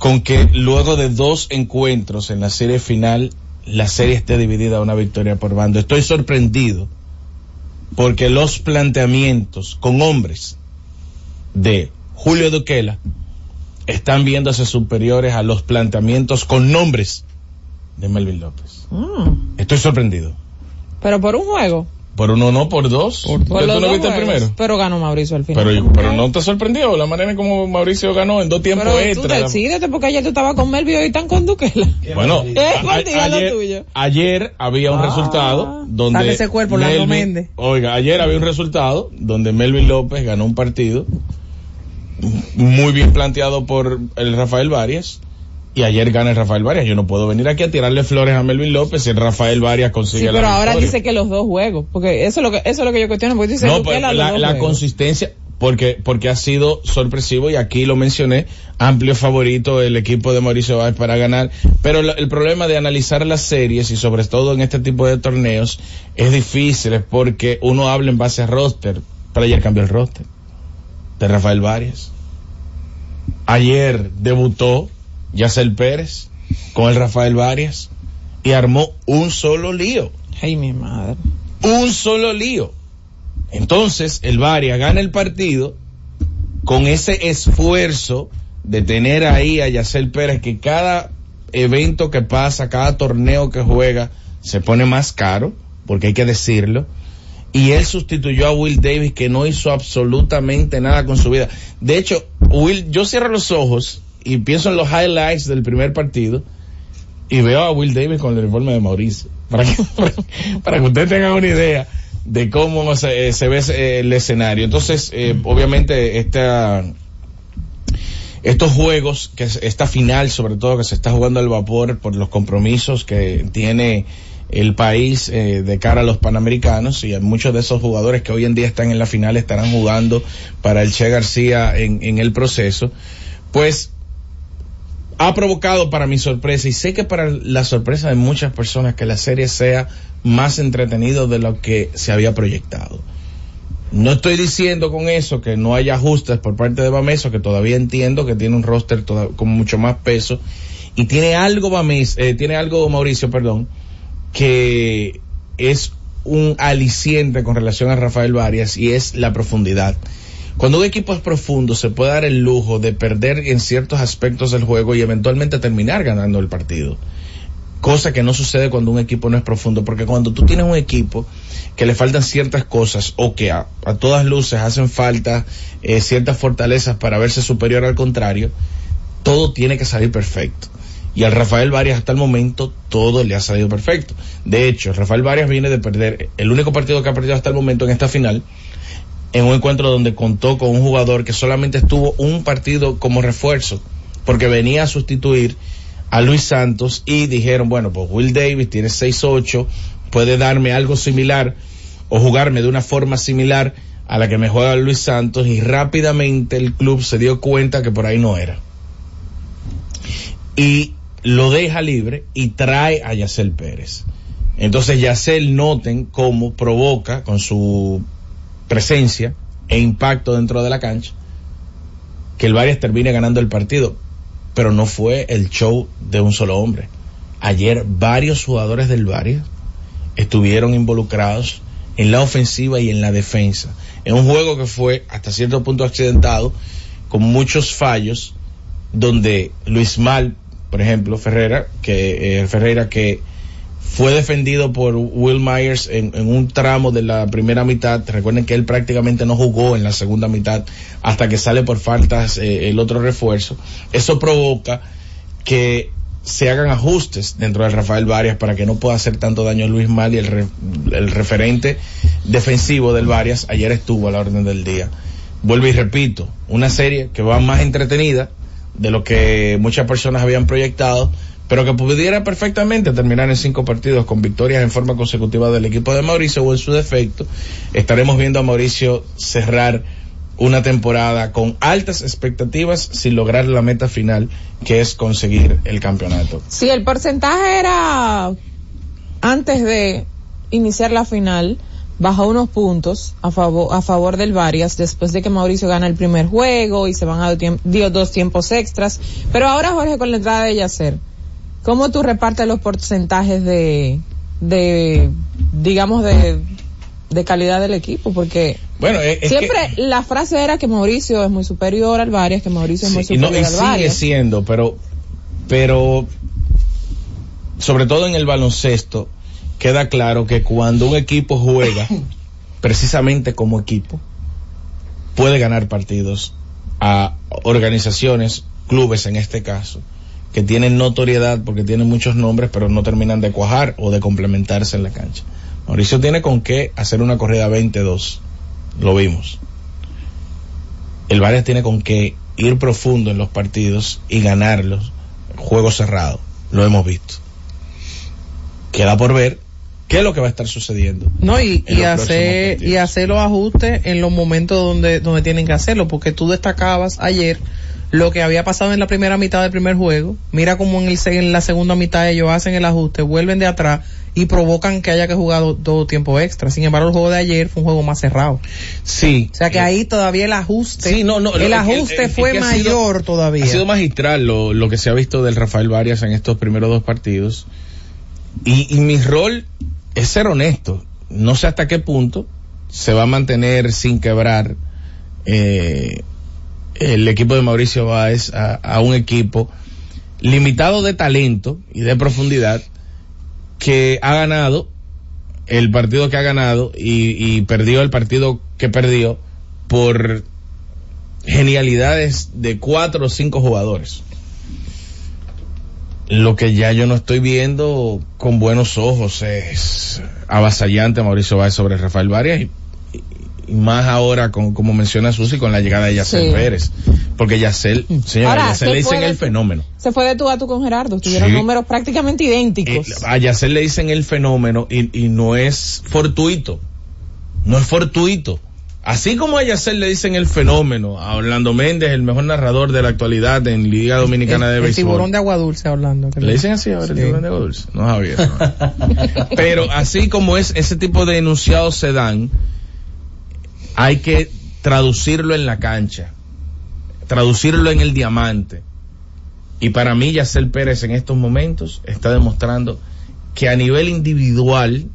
Speaker 4: con que luego de dos encuentros en la serie final, la serie esté dividida a una victoria por bando. Estoy sorprendido porque los planteamientos con hombres de Julio Duquela están viéndose superiores a los planteamientos con nombres de Melvin López.
Speaker 2: Mm.
Speaker 4: Estoy sorprendido.
Speaker 2: Pero por un juego.
Speaker 4: Por uno no, por dos.
Speaker 2: Por
Speaker 4: ¿Tú
Speaker 2: los
Speaker 4: no
Speaker 2: dos
Speaker 4: viste el primero?
Speaker 2: Pero ganó Mauricio al final.
Speaker 4: Pero, pero no te sorprendió la manera en como Mauricio ganó en dos tiempos
Speaker 2: Pero tú
Speaker 4: extra.
Speaker 2: decídete porque ayer tú estabas con Melvio y hoy están con Duquela.
Speaker 4: Bueno,
Speaker 2: Es
Speaker 4: a-
Speaker 2: por
Speaker 4: ayer,
Speaker 2: tuyo.
Speaker 4: ayer había un
Speaker 2: Ah.
Speaker 4: resultado donde
Speaker 3: Saca ese cuerpo,
Speaker 4: Melvin-
Speaker 3: Méndez.
Speaker 4: Oiga, ayer había un resultado donde Melvin López ganó un partido muy bien planteado por el Rafael Varias y ayer gana el Rafael Varias. Yo no puedo venir aquí a tirarle flores a Melvin López si el Rafael Varias consigue
Speaker 2: Sí,
Speaker 4: la
Speaker 2: pero ahora
Speaker 4: victoria.
Speaker 2: dice que los dos juegos. Porque eso es lo que, eso es lo que yo cuestiono. Porque dice
Speaker 4: No,
Speaker 2: Duquela
Speaker 4: pues, la, la consistencia, porque, porque ha sido sorpresivo y aquí lo mencioné, amplio favorito el equipo de Mauricio Báez para ganar, pero el problema de analizar las series y sobre todo en este tipo de torneos es difícil es porque uno habla en base a roster, pero ayer cambió el roster de Rafael Varias. Ayer debutó Yacel Pérez con el Rafael Varias y armó un solo lío.
Speaker 2: Ay, mi madre.
Speaker 4: Un solo lío. Entonces, el Varias gana el partido con ese esfuerzo de tener ahí a Yacel Pérez, que cada evento que pasa, cada torneo que juega, se pone más caro, porque hay que decirlo. Y él sustituyó a Will Davis, que no hizo absolutamente nada con su vida. De hecho, Will, yo cierro los ojos y pienso en los highlights del primer partido y veo a Will Davis con el uniforme de Mauricio. Para que, para que ustedes tengan una idea de cómo se, eh, se ve eh, el escenario. Entonces, eh, obviamente, esta, estos juegos, que es- esta final sobre todo que se está jugando al vapor por los compromisos que tiene el país eh, de cara a los panamericanos y a muchos de esos jugadores que hoy en día están en la final estarán jugando para el Che García en, en el proceso, pues ha provocado para mi sorpresa y sé que para la sorpresa de muchas personas que la serie sea más entretenido de lo que se había proyectado. No estoy diciendo con eso que no haya ajustes por parte de Bameso, que todavía entiendo que tiene un roster con mucho más peso y tiene algo eh, tiene algo Mauricio, perdón, que es un aliciente con relación a Rafael Varias y es la profundidad. Cuando un equipo es profundo, se puede dar el lujo de perder en ciertos aspectos del juego y eventualmente terminar ganando el partido. Cosa que no sucede cuando un equipo no es profundo, porque cuando tú tienes un equipo que le faltan ciertas cosas o que a, todas luces hacen falta eh, ciertas fortalezas para verse superior al contrario, todo tiene que salir perfecto. Y al Rafael Varias hasta el momento todo le ha salido perfecto. De hecho, Rafael Varias viene de perder el único partido que ha perdido hasta el momento en esta final, en un encuentro donde contó con un jugador que solamente estuvo un partido como refuerzo, porque venía a sustituir a Luis Santos y dijeron, bueno, pues Will Davis tiene 6-8, puede darme algo similar o jugarme de una forma similar a la que me juega Luis Santos y rápidamente el club se dio cuenta que por ahí no era. Y lo deja libre y trae a Yacel Pérez. Entonces Yacel noten cómo provoca con su presencia e impacto dentro de la cancha que el Varias termine ganando el partido. Pero no fue el show de un solo hombre. Ayer varios jugadores del Varias estuvieron involucrados en la ofensiva y en la defensa. En un juego que fue hasta cierto punto accidentado, con muchos fallos, donde Luis Mal, por ejemplo, Ferreira, que eh, Ferreira que fue defendido por Will Myers en, un tramo de la primera mitad. Recuerden que él prácticamente no jugó en la segunda mitad hasta que sale por faltas eh, el otro refuerzo. Eso provoca que se hagan ajustes dentro del Rafael Varias para que no pueda hacer tanto daño a Luis Mal y el, re, el referente defensivo del Varias ayer estuvo a la orden del día. Vuelvo y repito, una serie que va más entretenida de lo que muchas personas habían proyectado, pero que pudiera perfectamente terminar en cinco partidos con victorias en forma consecutiva del equipo de Mauricio o en su defecto, estaremos viendo a Mauricio cerrar una temporada con altas expectativas sin lograr la meta final que es conseguir el campeonato.
Speaker 2: Sí, el porcentaje era antes de iniciar la final bajó unos puntos a favor, a favor del Varias después de que Mauricio gana el primer juego y se van a dio dos tiempos extras. Pero ahora Jorge con la entrada de Yacer, ¿cómo tú repartes los porcentajes de, de, digamos de, de calidad del equipo? Porque
Speaker 4: bueno, es,
Speaker 2: siempre
Speaker 4: que,
Speaker 2: la frase era que Mauricio es muy superior al Varias, que Mauricio es muy superior
Speaker 4: no, y
Speaker 2: al
Speaker 4: sigue
Speaker 2: Varias.
Speaker 4: siendo, pero, pero, sobre todo en el baloncesto, queda claro que cuando un equipo juega precisamente como equipo, puede ganar partidos a organizaciones, clubes en este caso, que tienen notoriedad porque tienen muchos nombres, pero no terminan de cuajar o de complementarse en la cancha. Mauricio tiene con qué hacer una corrida 22, lo vimos. El Varias tiene con qué ir profundo en los partidos y ganarlos, juego cerrado, lo hemos visto. Queda por ver qué es lo que va a estar sucediendo.
Speaker 3: No, y, y hacer, y hacer los ajustes en los momentos donde, donde tienen que hacerlo, porque tú destacabas ayer lo que había pasado en la primera mitad del primer juego. Mira cómo en, el, en la segunda mitad ellos hacen el ajuste, vuelven de atrás y provocan que haya que jugar todo tiempo extra. Sin embargo, el juego de ayer fue un juego más cerrado.
Speaker 4: Sí.
Speaker 3: O sea que eh, ahí todavía el ajuste,
Speaker 4: sí, no, no,
Speaker 3: el ajuste el, el, fue mayor
Speaker 4: sido,
Speaker 3: todavía.
Speaker 4: Ha sido magistral lo, lo que se ha visto del Rafael Varias en estos primeros dos partidos. Y, y mi rol es ser honesto. No sé hasta qué punto se va a mantener sin quebrar eh, el equipo de Mauricio Báez a, un equipo limitado de talento y de profundidad que ha ganado el partido que ha ganado y, y perdió el partido que perdió por genialidades de cuatro o cinco jugadores. Lo que ya yo no estoy viendo con buenos ojos es avasallante Mauricio Báez sobre Rafael Varias y, y, más ahora con, como menciona Susi con la llegada de Yacel sí. Pérez porque Yacel señora ahora, Yacel le dicen el fenómeno
Speaker 2: se fue de tú a tú con Gerardo tuvieron sí. números prácticamente idénticos
Speaker 4: eh, a Yacel le dicen el fenómeno y, y no es fortuito no es fortuito Así como a Yacel le dicen el fenómeno, a Orlando Méndez, el mejor narrador de la actualidad en Liga Dominicana
Speaker 3: el,
Speaker 4: de
Speaker 3: el
Speaker 4: Béisbol.
Speaker 3: tiburón de agua dulce hablando.
Speaker 4: ¿Le dicen así ahora sí. el tiburón de agua dulce? No Javier. No. Pero así como es ese tipo de enunciados se dan, hay que traducirlo en la cancha, traducirlo en el diamante. Y para mí Yacel Pérez en estos momentos está demostrando que a nivel individual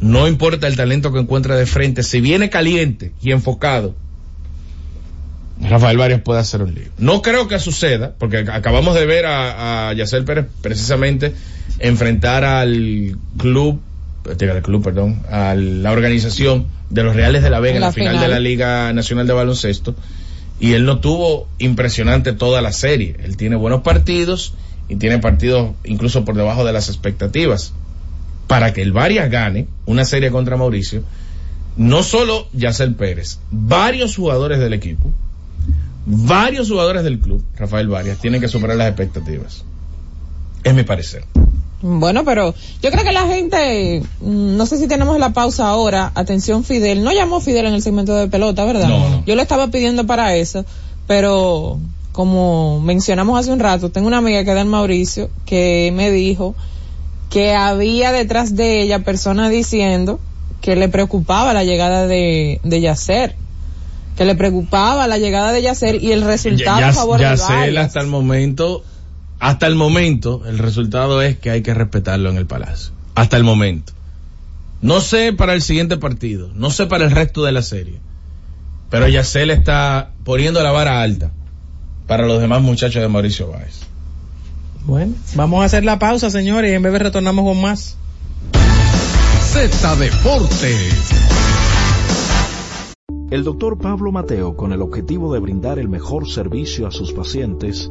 Speaker 4: no importa el talento que encuentre de frente, si viene caliente y enfocado, Rafael Varias puede hacer un lío. No creo que suceda, porque acabamos de ver a, a Yacel Pérez precisamente enfrentar al club, al club, perdón, a la organización de los Reales de la Vega en la, final, final de la Liga Nacional de Baloncesto, y él no tuvo impresionante toda la serie. Él tiene buenos partidos y tiene partidos incluso por debajo de las expectativas para que el Varias gane una serie contra Mauricio, no solo Yacel Pérez, varios jugadores del equipo, varios jugadores del club, Rafael Varias, tienen que superar las expectativas. Es mi parecer.
Speaker 2: Bueno, pero yo creo que la gente, no sé si tenemos la pausa ahora, atención Fidel, no llamó Fidel en el segmento de pelota, ¿verdad?
Speaker 4: No, no.
Speaker 2: Yo le estaba pidiendo para eso, pero como mencionamos hace un rato, tengo una amiga que da en Mauricio que me dijo que había detrás de ella personas diciendo que le preocupaba la llegada de, de Yacer, que le preocupaba la llegada de Yacer y el resultado
Speaker 4: ya,
Speaker 2: a favor
Speaker 4: Yacer hasta el momento, hasta el momento, el resultado es que hay que respetarlo en el Palacio. Hasta el momento. No sé para el siguiente partido, no sé para el resto de la serie, pero Yacer está poniendo la vara alta para los demás muchachos de Mauricio Báez.
Speaker 3: Bueno, vamos a hacer la pausa, señores, y en breve retornamos con más.
Speaker 13: Z Deportes.
Speaker 5: El doctor Pablo Mateo, con el objetivo de brindar el mejor servicio a sus pacientes,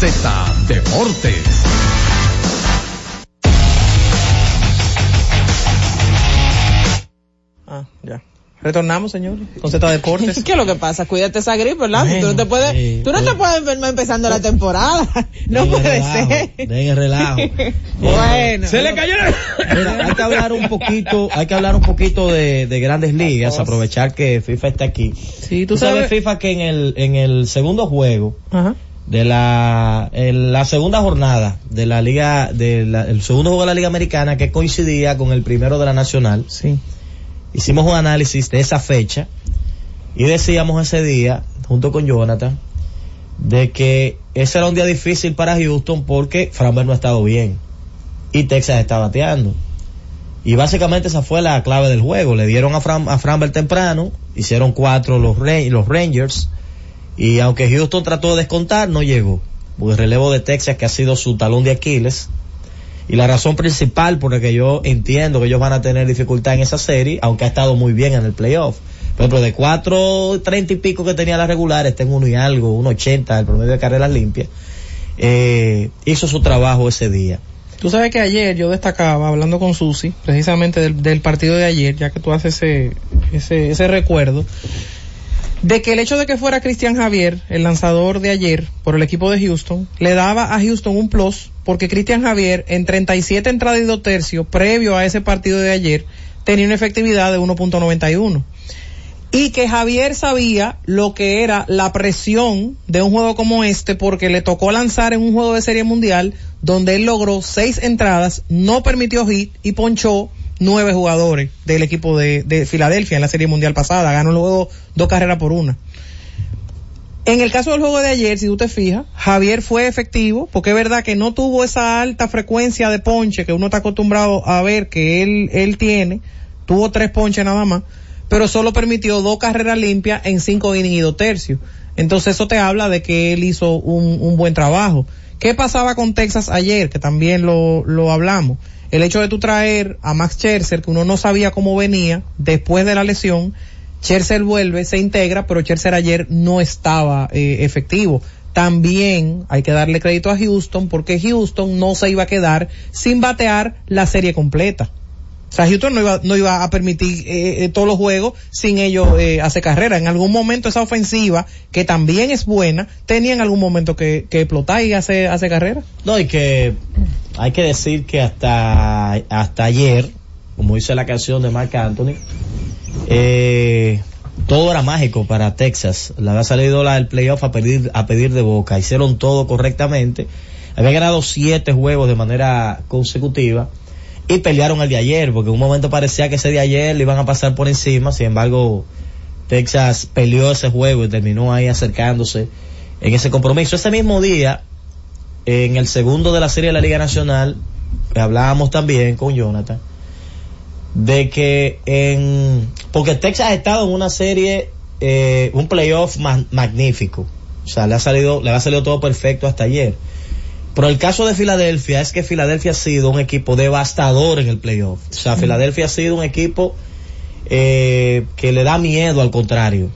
Speaker 13: Z Deportes.
Speaker 3: Ah, ya. Retornamos, señores, con Z Deportes.
Speaker 2: ¿Qué es lo que pasa? Cuídate esa gripe, ¿verdad? tú no te puedes,
Speaker 1: sí,
Speaker 2: tú no te puedes enfermar empezando la temporada. No
Speaker 1: Den
Speaker 2: puede
Speaker 1: relajo,
Speaker 2: ser.
Speaker 1: den el relajo.
Speaker 2: bueno.
Speaker 3: Se le cayó
Speaker 1: Mira, hay que hablar un poquito, hay que hablar un poquito de, de grandes ligas, aprovechar que FIFA está aquí.
Speaker 3: Sí, tú
Speaker 1: Tú sabes,
Speaker 3: sabes.
Speaker 1: FIFA, que en el, en el segundo juego
Speaker 3: Ajá.
Speaker 1: De la, en la segunda jornada de la liga, del el segundo juego de la liga americana que coincidía con el primero de la nacional,
Speaker 3: Sí.
Speaker 1: hicimos un análisis de esa fecha y decíamos ese día, junto con Jonathan, de que ese era un día difícil para Houston porque Framber no ha estado bien y Texas está bateando. Y básicamente esa fue la clave del juego. Le dieron a, Fram, a Framber temprano, hicieron cuatro los, los Rangers y aunque Houston trató de descontar, no llegó. Porque el relevo de Texas que ha sido su talón de Aquiles. Y la razón principal por la que yo entiendo que ellos van a tener dificultad en esa serie, aunque ha estado muy bien en el playoff. Por ejemplo, de cuatro, treinta y pico que tenía la regular, está en uno y algo, uno ochenta, el promedio de carreras limpias. Eh, hizo su trabajo ese día.
Speaker 3: Tú sabes que ayer yo destacaba, hablando con Susi, precisamente del, del partido de ayer, ya que tú haces ese, ese, ese recuerdo, de que el hecho de que fuera Cristian Javier, el lanzador de ayer, por el equipo de Houston, le daba a Houston un plus, porque Cristian Javier, en 37 entradas y dos tercios, previo a ese partido de ayer, tenía una efectividad de 1.91 y que Javier sabía lo que era la presión de un juego como este porque le tocó lanzar en un juego de serie mundial donde él logró seis entradas, no permitió hit y ponchó nueve jugadores del equipo de, de Filadelfia en la serie mundial pasada, ganó luego dos carreras por una. En el caso del juego de ayer, si tú te fijas, Javier fue efectivo, porque es verdad que no tuvo esa alta frecuencia de ponche que uno está acostumbrado a ver que él, él tiene, tuvo tres ponches nada más, pero solo permitió dos carreras limpias en cinco innings y dos tercios. Entonces eso te habla de que él hizo un, un buen trabajo. ¿Qué pasaba con Texas ayer? Que también lo, lo hablamos. El hecho de tú traer a Max Scherzer, que uno no sabía cómo venía después de la lesión, Scherzer vuelve, se integra, pero Scherzer ayer no estaba eh, efectivo. También hay que darle crédito a Houston porque Houston no se iba a quedar sin batear la serie completa. O sea, Houston no iba, no iba a permitir eh, eh, todos los juegos sin ellos eh, hacer carrera. En algún momento esa ofensiva, que también es buena, tenía en algún momento que, que explotar y hacer, hacer carrera.
Speaker 1: No, y que hay que decir que hasta, hasta ayer, como dice la canción de Mark Anthony, eh, todo era mágico para Texas. Le había salido la, el playoff a pedir, a pedir de boca. Hicieron todo correctamente. Había ganado siete juegos de manera consecutiva y pelearon el de ayer, porque en un momento parecía que ese de ayer le iban a pasar por encima. Sin embargo, Texas peleó ese juego y terminó ahí acercándose en ese compromiso. Ese mismo día, en el segundo de la serie de la Liga Nacional, hablábamos también con Jonathan, de que en, porque Texas ha estado en una serie, eh, un playoff ma- magnífico. O sea, le ha salido, le ha salido todo perfecto hasta ayer. Pero el caso de Filadelfia es que Filadelfia ha sido un equipo devastador en el playoff. O sea, Filadelfia ha sido un equipo eh, que le da miedo al contrario.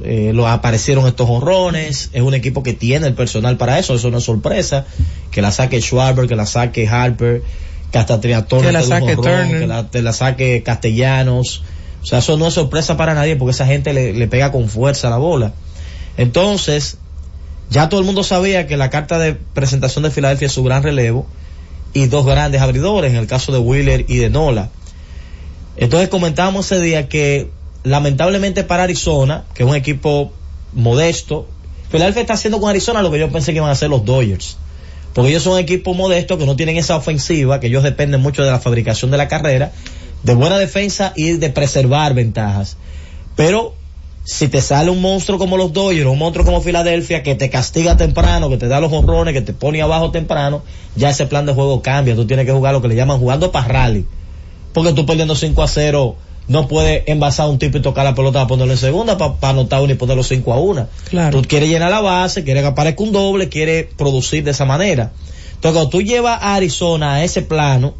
Speaker 1: Eh, lo aparecieron estos honrones, es un equipo que tiene el personal para eso, eso no es sorpresa, que la saque Schwarber, que la saque Harper, que hasta Triatón
Speaker 3: Que la saque
Speaker 1: que la, te la saque Castellanos, o sea, eso no es sorpresa para nadie porque esa gente le, le pega con fuerza la bola. Entonces, ya todo el mundo sabía que la carta de presentación de Filadelfia es su gran relevo y dos grandes abridores, en el caso de Wheeler y de Nola. Entonces comentábamos ese día que lamentablemente para Arizona, que es un equipo modesto, Filadelfia está haciendo con Arizona lo que yo pensé que iban a hacer los Dodgers. Porque ellos son un equipo modesto que no tienen esa ofensiva, que ellos dependen mucho de la fabricación de la carrera, de buena defensa y de preservar ventajas. Pero si te sale un monstruo como los Dodgers, un monstruo como Filadelfia, que te castiga temprano, que te da los honrones, que te pone abajo temprano, ya ese plan de juego cambia. Tú tienes que jugar lo que le llaman jugando para rally. Porque tú perdiendo 5 a 0, no puedes envasar a un tipo y tocar la pelota para ponerlo en segunda, para anotar uno y ponerlo 5 a 1.
Speaker 3: Claro.
Speaker 1: Tú quieres llenar la base, quieres que aparezca un doble, quieres producir de esa manera. Entonces, cuando tú llevas a Arizona a ese plano,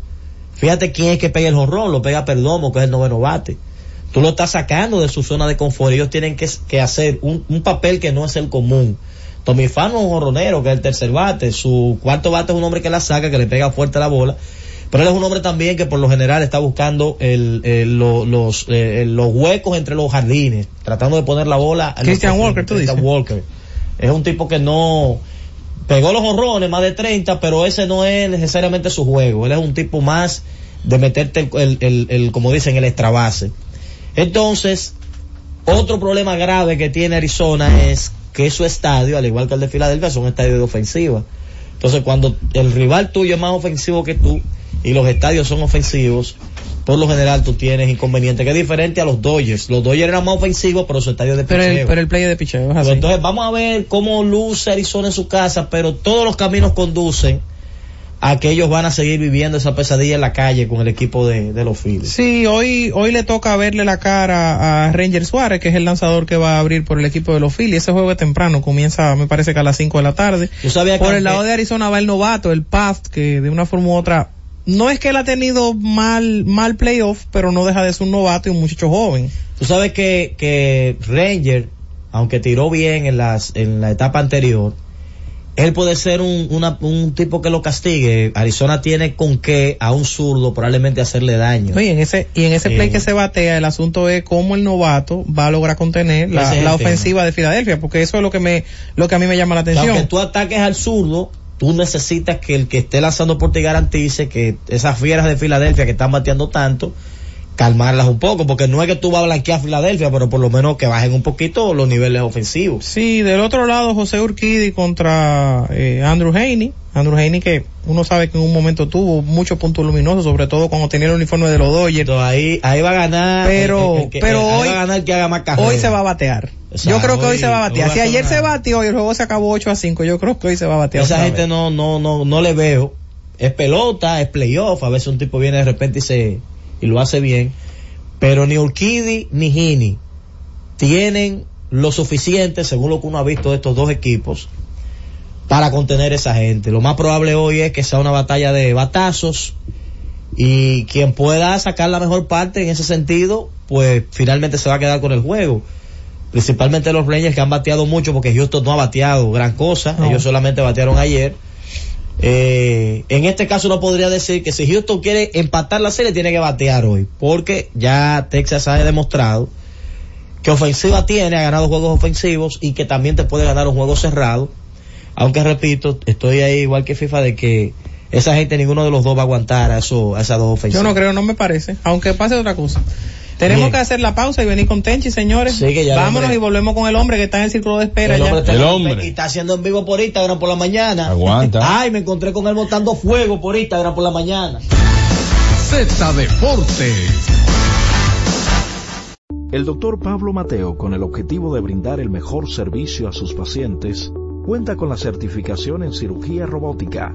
Speaker 1: fíjate quién es que pega el jonrón, lo pega Perdomo, que es el noveno bate. Tú lo estás sacando de su zona de confort. Ellos tienen que, que hacer un, un papel que no es el común. Tommy Fan es un jorronero, que es el tercer bate. Su cuarto bate es un hombre que la saca, que le pega fuerte la bola. Pero él es un hombre también que por lo general está buscando el, el- lo- los, eh, los huecos entre los jardines, tratando de poner la bola.
Speaker 3: Christian Walker, tú
Speaker 1: Christian
Speaker 3: dices.
Speaker 1: Walker. Es un tipo que no pegó los honrones, más de 30, pero ese no es necesariamente su juego. Él es un tipo más de meterte el, el, el- como dicen, el extra base. Entonces, otro problema grave que tiene Arizona es que su estadio, al igual que el de Filadelfia, son estadios de ofensiva. Entonces, cuando el rival tuyo es más ofensivo que tú y los estadios son ofensivos, por lo general tú tienes inconveniente, que es diferente a los Dodgers. Los Dodgers eran más ofensivos, pero su estadio es de
Speaker 3: Pero el,
Speaker 1: picheo.
Speaker 3: pero el play de picheo así.
Speaker 1: Entonces vamos a ver cómo luce Arizona en su casa, pero todos los caminos conducen a que ellos van a seguir viviendo esa pesadilla en la calle con el equipo de, de los Phillies.
Speaker 3: Sí, hoy, hoy le toca verle la cara a Ranger Suárez, que es el lanzador que va a abrir por el equipo de los Phillies. Ese juego es temprano, comienza, me parece que a las 5 de la tarde.
Speaker 1: Yo sabía que
Speaker 3: Por el lado de Arizona va el novato, el Paft, que de una forma u otra, no es que él ha tenido mal, mal playoff, pero no deja de ser un novato y un muchacho joven.
Speaker 1: Tú sabes que, que Ranger, aunque tiró bien en, las, en la etapa anterior, él puede ser un, una- un tipo que lo castigue. Arizona tiene con qué a un zurdo probablemente hacerle daño.
Speaker 3: No, y en ese, y en ese play
Speaker 1: Eh.
Speaker 3: que se batea, el asunto es cómo el novato va a lograr contener la, ofensiva de Filadelfia, porque eso es lo que me, lo que a mí me llama la atención.
Speaker 1: aunque tú ataques al zurdo, tú necesitas que el que esté lanzando por ti garantice que esas fieras de Filadelfia que están bateando tanto, calmarlas un poco, porque no es que tú vas a blanquear a Filadelfia, pero por lo menos que bajen un poquito los niveles ofensivos.
Speaker 3: Sí, del otro lado José Urquidi contra eh, Andrew Haney. Andrew Haney que uno sabe que en un momento tuvo muchos puntos luminosos, sobre todo cuando tenía el uniforme de los Dodgers.
Speaker 1: Entonces, ahí, ahí va a ganar.
Speaker 3: Pero,
Speaker 1: el- el que-
Speaker 3: pero hoy,
Speaker 1: va a ganar el que haga más carreras.
Speaker 3: hoy se va a batear.
Speaker 1: O sea,
Speaker 3: yo creo que hoy,
Speaker 1: hoy-
Speaker 3: se va a batear. Si ayer se batió y el juego se acabó 8 a 5, yo creo que hoy se va a batear.
Speaker 1: Esa gente
Speaker 3: vez.
Speaker 1: no, no, no, no le veo. Es pelota, es playoff, a veces un tipo viene de repente y se, y lo hace bien. Pero ni Urquidi ni Gini tienen lo suficiente, según lo que uno ha visto de estos dos equipos, para contener esa gente. Lo más probable hoy es que sea una batalla de batazos y quien pueda sacar la mejor parte en ese sentido, pues finalmente se va a quedar con el juego. Principalmente los Rangers que han bateado mucho porque Houston no ha bateado gran cosa,
Speaker 3: No.
Speaker 1: ellos solamente batearon ayer. Eh, en este caso no podría decir que si Houston quiere empatar la serie tiene que batear hoy, porque ya Texas ha demostrado que ofensiva tiene, ha ganado juegos ofensivos y que también te puede ganar un juego cerrado. Aunque repito, estoy ahí igual que FIFA de que esa gente ninguno de los dos va a aguantar a, eso, a esas dos
Speaker 3: Yo
Speaker 1: ofensivas.
Speaker 3: no creo, no me parece. Aunque pase otra cosa. Tenemos
Speaker 1: Bien.
Speaker 3: que hacer la pausa y venir con Tenchi, señores.
Speaker 1: Sí, que ya
Speaker 3: Vámonos
Speaker 1: hombre-
Speaker 3: y volvemos con el hombre que está en el círculo de espera
Speaker 1: El
Speaker 3: ya.
Speaker 1: hombre, está, y está haciendo en vivo por Instagram por la mañana.
Speaker 4: Aguanta.
Speaker 1: Ay, me encontré con él botando fuego por Instagram por la mañana.
Speaker 13: Z Deportes.
Speaker 5: El doctor Pablo Mateo, con el objetivo de brindar el mejor servicio a sus pacientes, cuenta con la certificación en cirugía robótica,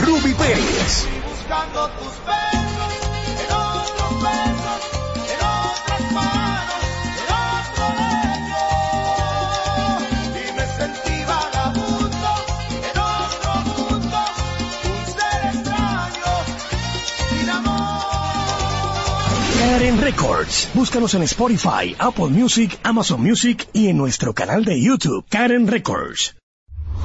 Speaker 16: Ruby Pérez.
Speaker 17: Buscando tus besos en otros besos, en otras manos, en otro lecho. Y me sentí vagabundo en otro mundo, un ser extraño, sin amor.
Speaker 16: Karen Records. Búscanos en Spotify, Apple Music, Amazon Music y en nuestro canal de YouTube, Karen Records.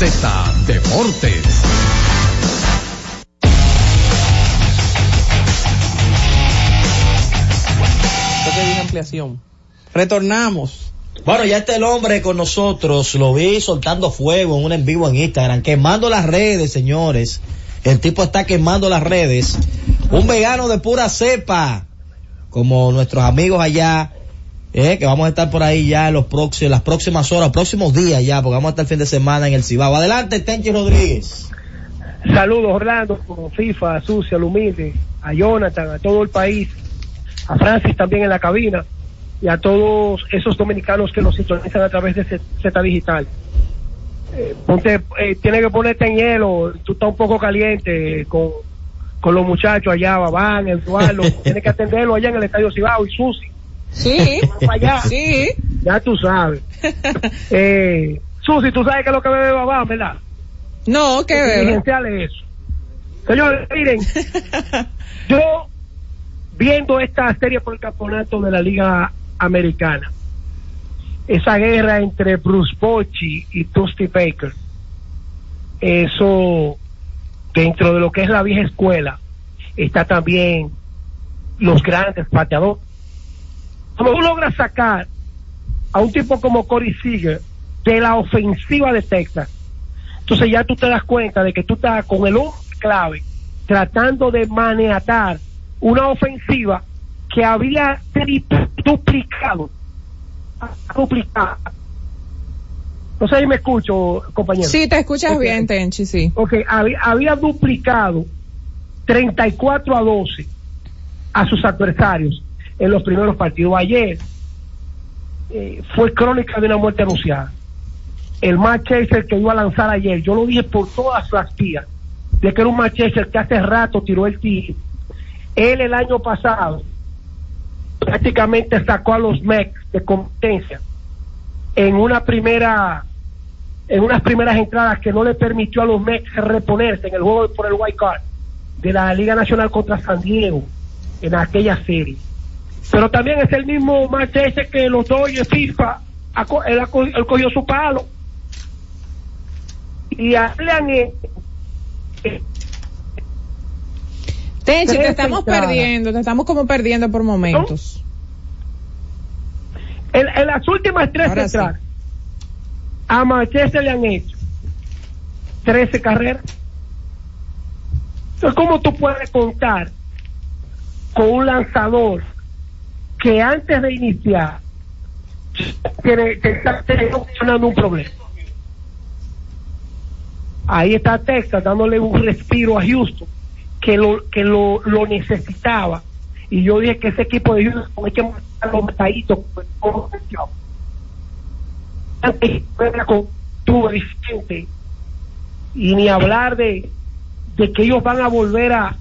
Speaker 13: Z Deportes.
Speaker 3: Yo te dije ampliación. Retornamos.
Speaker 1: Bueno, ya está el hombre con nosotros, lo vi soltando fuego en un en vivo en Instagram, quemando las redes, señores. El tipo está quemando las redes. Un vegano de pura cepa, como nuestros amigos allá, eh, que vamos a estar por ahí ya en los próximos, las próximas horas, próximos días ya, porque vamos a estar el fin de semana en el Cibao. Adelante, Tenchi Rodríguez.
Speaker 18: Saludos Orlando, FIFA, a Sucia, al humilde, a Jonathan, a todo el país, a Francis también en la cabina y a todos esos dominicanos que nos sintonizan a través de Z Z Digital. Eh, ponte, eh, tiene que ponerte en hielo, tú estás un poco caliente con, con los muchachos allá, Babán, Eduardo, tienes que atenderlo allá en el Estadio Cibao y Susi.
Speaker 2: Sí,
Speaker 18: allá.
Speaker 2: sí.
Speaker 18: Ya tú sabes. eh, Susi, tú sabes que es lo que bebe Babán, ¿verdad?
Speaker 2: No, ¿qué bebe?
Speaker 18: Es eso. Señores, miren, yo viendo esta serie por el campeonato de la Liga Americana. Esa guerra entre Bruce Bochy y Dusty Baker. Eso, dentro de lo que es la vieja escuela, está también los grandes pateadores. Cuando tú logras sacar a un tipo como Corey Seager de la ofensiva de Texas, entonces ya tú te das cuenta de que tú estás con el hombre clave tratando de manejar una ofensiva que había duplicado duplicado no sé si me escucho compañero.
Speaker 2: Sí, te escuchas bien, Tenchi, sí.
Speaker 18: Ok, había, había duplicado 34 a 12 a sus adversarios en los primeros partidos. Ayer eh, fue crónica de una muerte anunciada. El match chaser que iba a lanzar ayer, yo lo dije por todas las vías, de que era un match chaser que hace rato tiró el tiro. Él el año pasado prácticamente sacó a los Mex de competencia en una primera en unas primeras entradas que no le permitió a los Mex reponerse en el juego por el White Card de la Liga Nacional contra San Diego en aquella serie. Pero también es el mismo match ese que los Dodgers FIFA, él, él cogió su palo. Y hecho, eh,
Speaker 2: Tenchi, te estamos perdiendo, te estamos como perdiendo por momentos.
Speaker 18: en, en las últimas tres
Speaker 2: Ahora sí.
Speaker 18: entradas, a Manchester le han hecho 13 carreras. Entonces, ¿cómo tú puedes contar con un lanzador que antes de iniciar tiene, te está teniendo un problema? Ahí está Texas dándole un respiro a Houston que lo que lo, lo necesitaba. Y yo dije que ese equipo de Houston hay que matar los mataditos con diferente y ni hablar de, de que ellos van a volver a,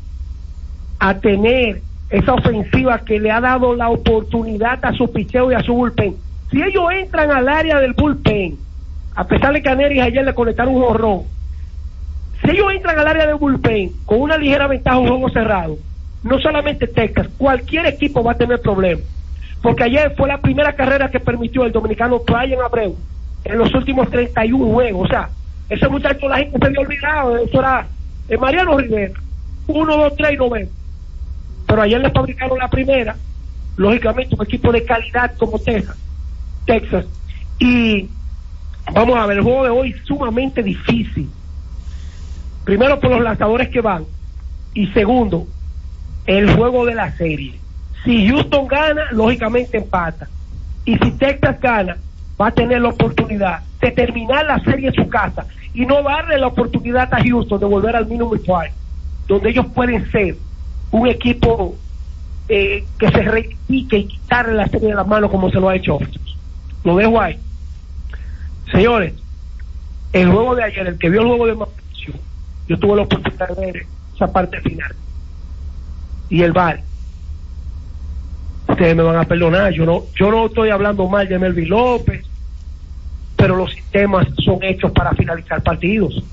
Speaker 18: a tener esa ofensiva que le ha dado la oportunidad a su picheo y a su bullpen. Si ellos entran al área del bullpen, a pesar de que a Neris ayer le conectaron un horror, si ellos entran al área del bullpen con una ligera ventaja un juego cerrado, no solamente Texas, cualquier equipo va a tener problemas. Porque ayer fue la primera carrera que permitió el dominicano Brian Abreu en los últimos 31 juegos. O sea, ese muchacho la gente se había olvidado. Eso era eh, Mariano Rivera. 1, 2, 3 y 9. Pero ayer le fabricaron la primera. Lógicamente, un equipo de calidad como Texas. Texas. Y vamos a ver, el juego de hoy sumamente difícil. Primero por los lanzadores que van. Y segundo, el juego de la serie. Si Houston gana, lógicamente empata. Y si Texas gana, va a tener la oportunidad de terminar la serie en su casa y no darle la oportunidad a Houston de volver al Minute Park, donde ellos pueden ser un equipo eh, que se rectifique y quitarle la serie de las manos como se lo ha hecho. Lo dejo ahí. Señores, el juego de ayer, el que vio el juego de Mauricio, yo tuve la oportunidad de ver esa parte final. Y el VAR. Ustedes me van a perdonar, yo no, yo no estoy hablando mal de Melvin López, pero los sistemas son hechos para finalizar partidos.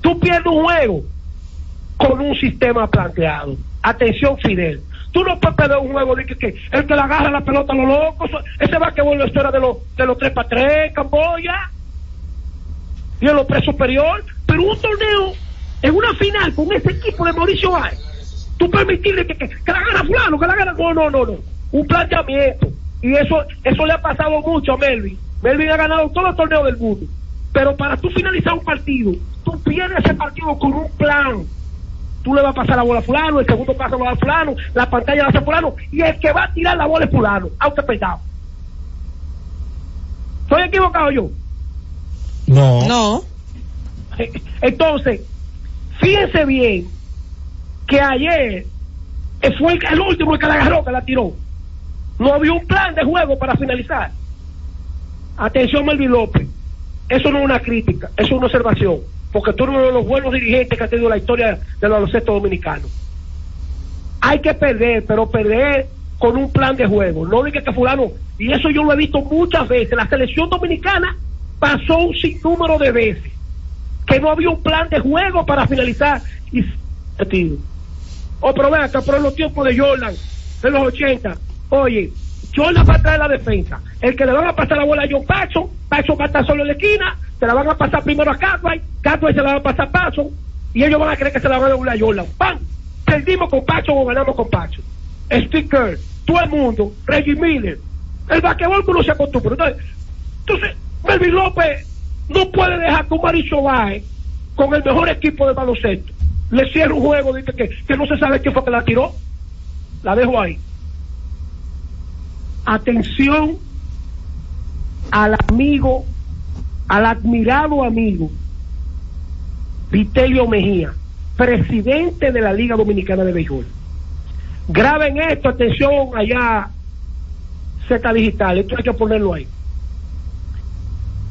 Speaker 18: Tú pierdes un juego con un sistema planteado. Atención, Fidel. Tú no puedes perder un juego de que, el que le agarra la pelota a los locos, ese va que vuelve a era de los de los 3 para 3, Camboya, y en los tres superior, pero un torneo en una final con ese equipo de Mauricio Báez, tú permitirle que, que, que la gana fulano, que la gana, no, no, no, no, un planteamiento, y eso, eso le ha pasado mucho a Melvin, Melvin ha ganado todos los torneos del mundo, pero para tú finalizar un partido, tú pierdes ese partido con un plan, tú le vas a pasar la bola a fulano, el segundo pasa la bola a fulano, la pantalla la hace fulano, y el que va a tirar la bola es fulano, aunque pesado. ¿Estoy equivocado yo?
Speaker 1: No.
Speaker 2: No.
Speaker 18: Entonces, fíjense bien que ayer eh, fue el, el último el que la agarró, que la tiró. No había un plan de juego para finalizar. Atención, Melvin López. Eso no es una crítica, eso es una observación. Porque tú eres uno de los buenos dirigentes que ha tenido la historia del baloncesto dominicano. Hay que perder, pero perder con un plan de juego. No diga que fulano, y eso yo lo he visto muchas veces. La selección dominicana pasó un sinnúmero de veces que no había un plan de juego para finalizar y. O pero ven acá, pero en los tiempos de Jordan, de los 80, oye, Jordan va a traer la defensa. El que le van a pasar la bola a John Paxson, Paxson va a estar solo en la esquina, se la van a pasar primero a Catway, Catway se la va a pasar a Paxson, y ellos van a creer que se la van a dar a Jordan. ¡Pam! Perdimos con Paxson o ganamos con Paxson. Steve Kerr, todo el mundo, Reggie Miller. El basquetbol no se acostumbra. Entonces, entonces Melvin López no puede dejar que un Maricho con el mejor equipo de baloncesto, le cierre un juego dice que, que no se sabe quién fue que la tiró. La dejo ahí. Atención al amigo, al admirado amigo, Vitelio Mejía, presidente de la Liga Dominicana de Béisbol. Graben esto, atención allá, Z Digital, esto hay que ponerlo ahí.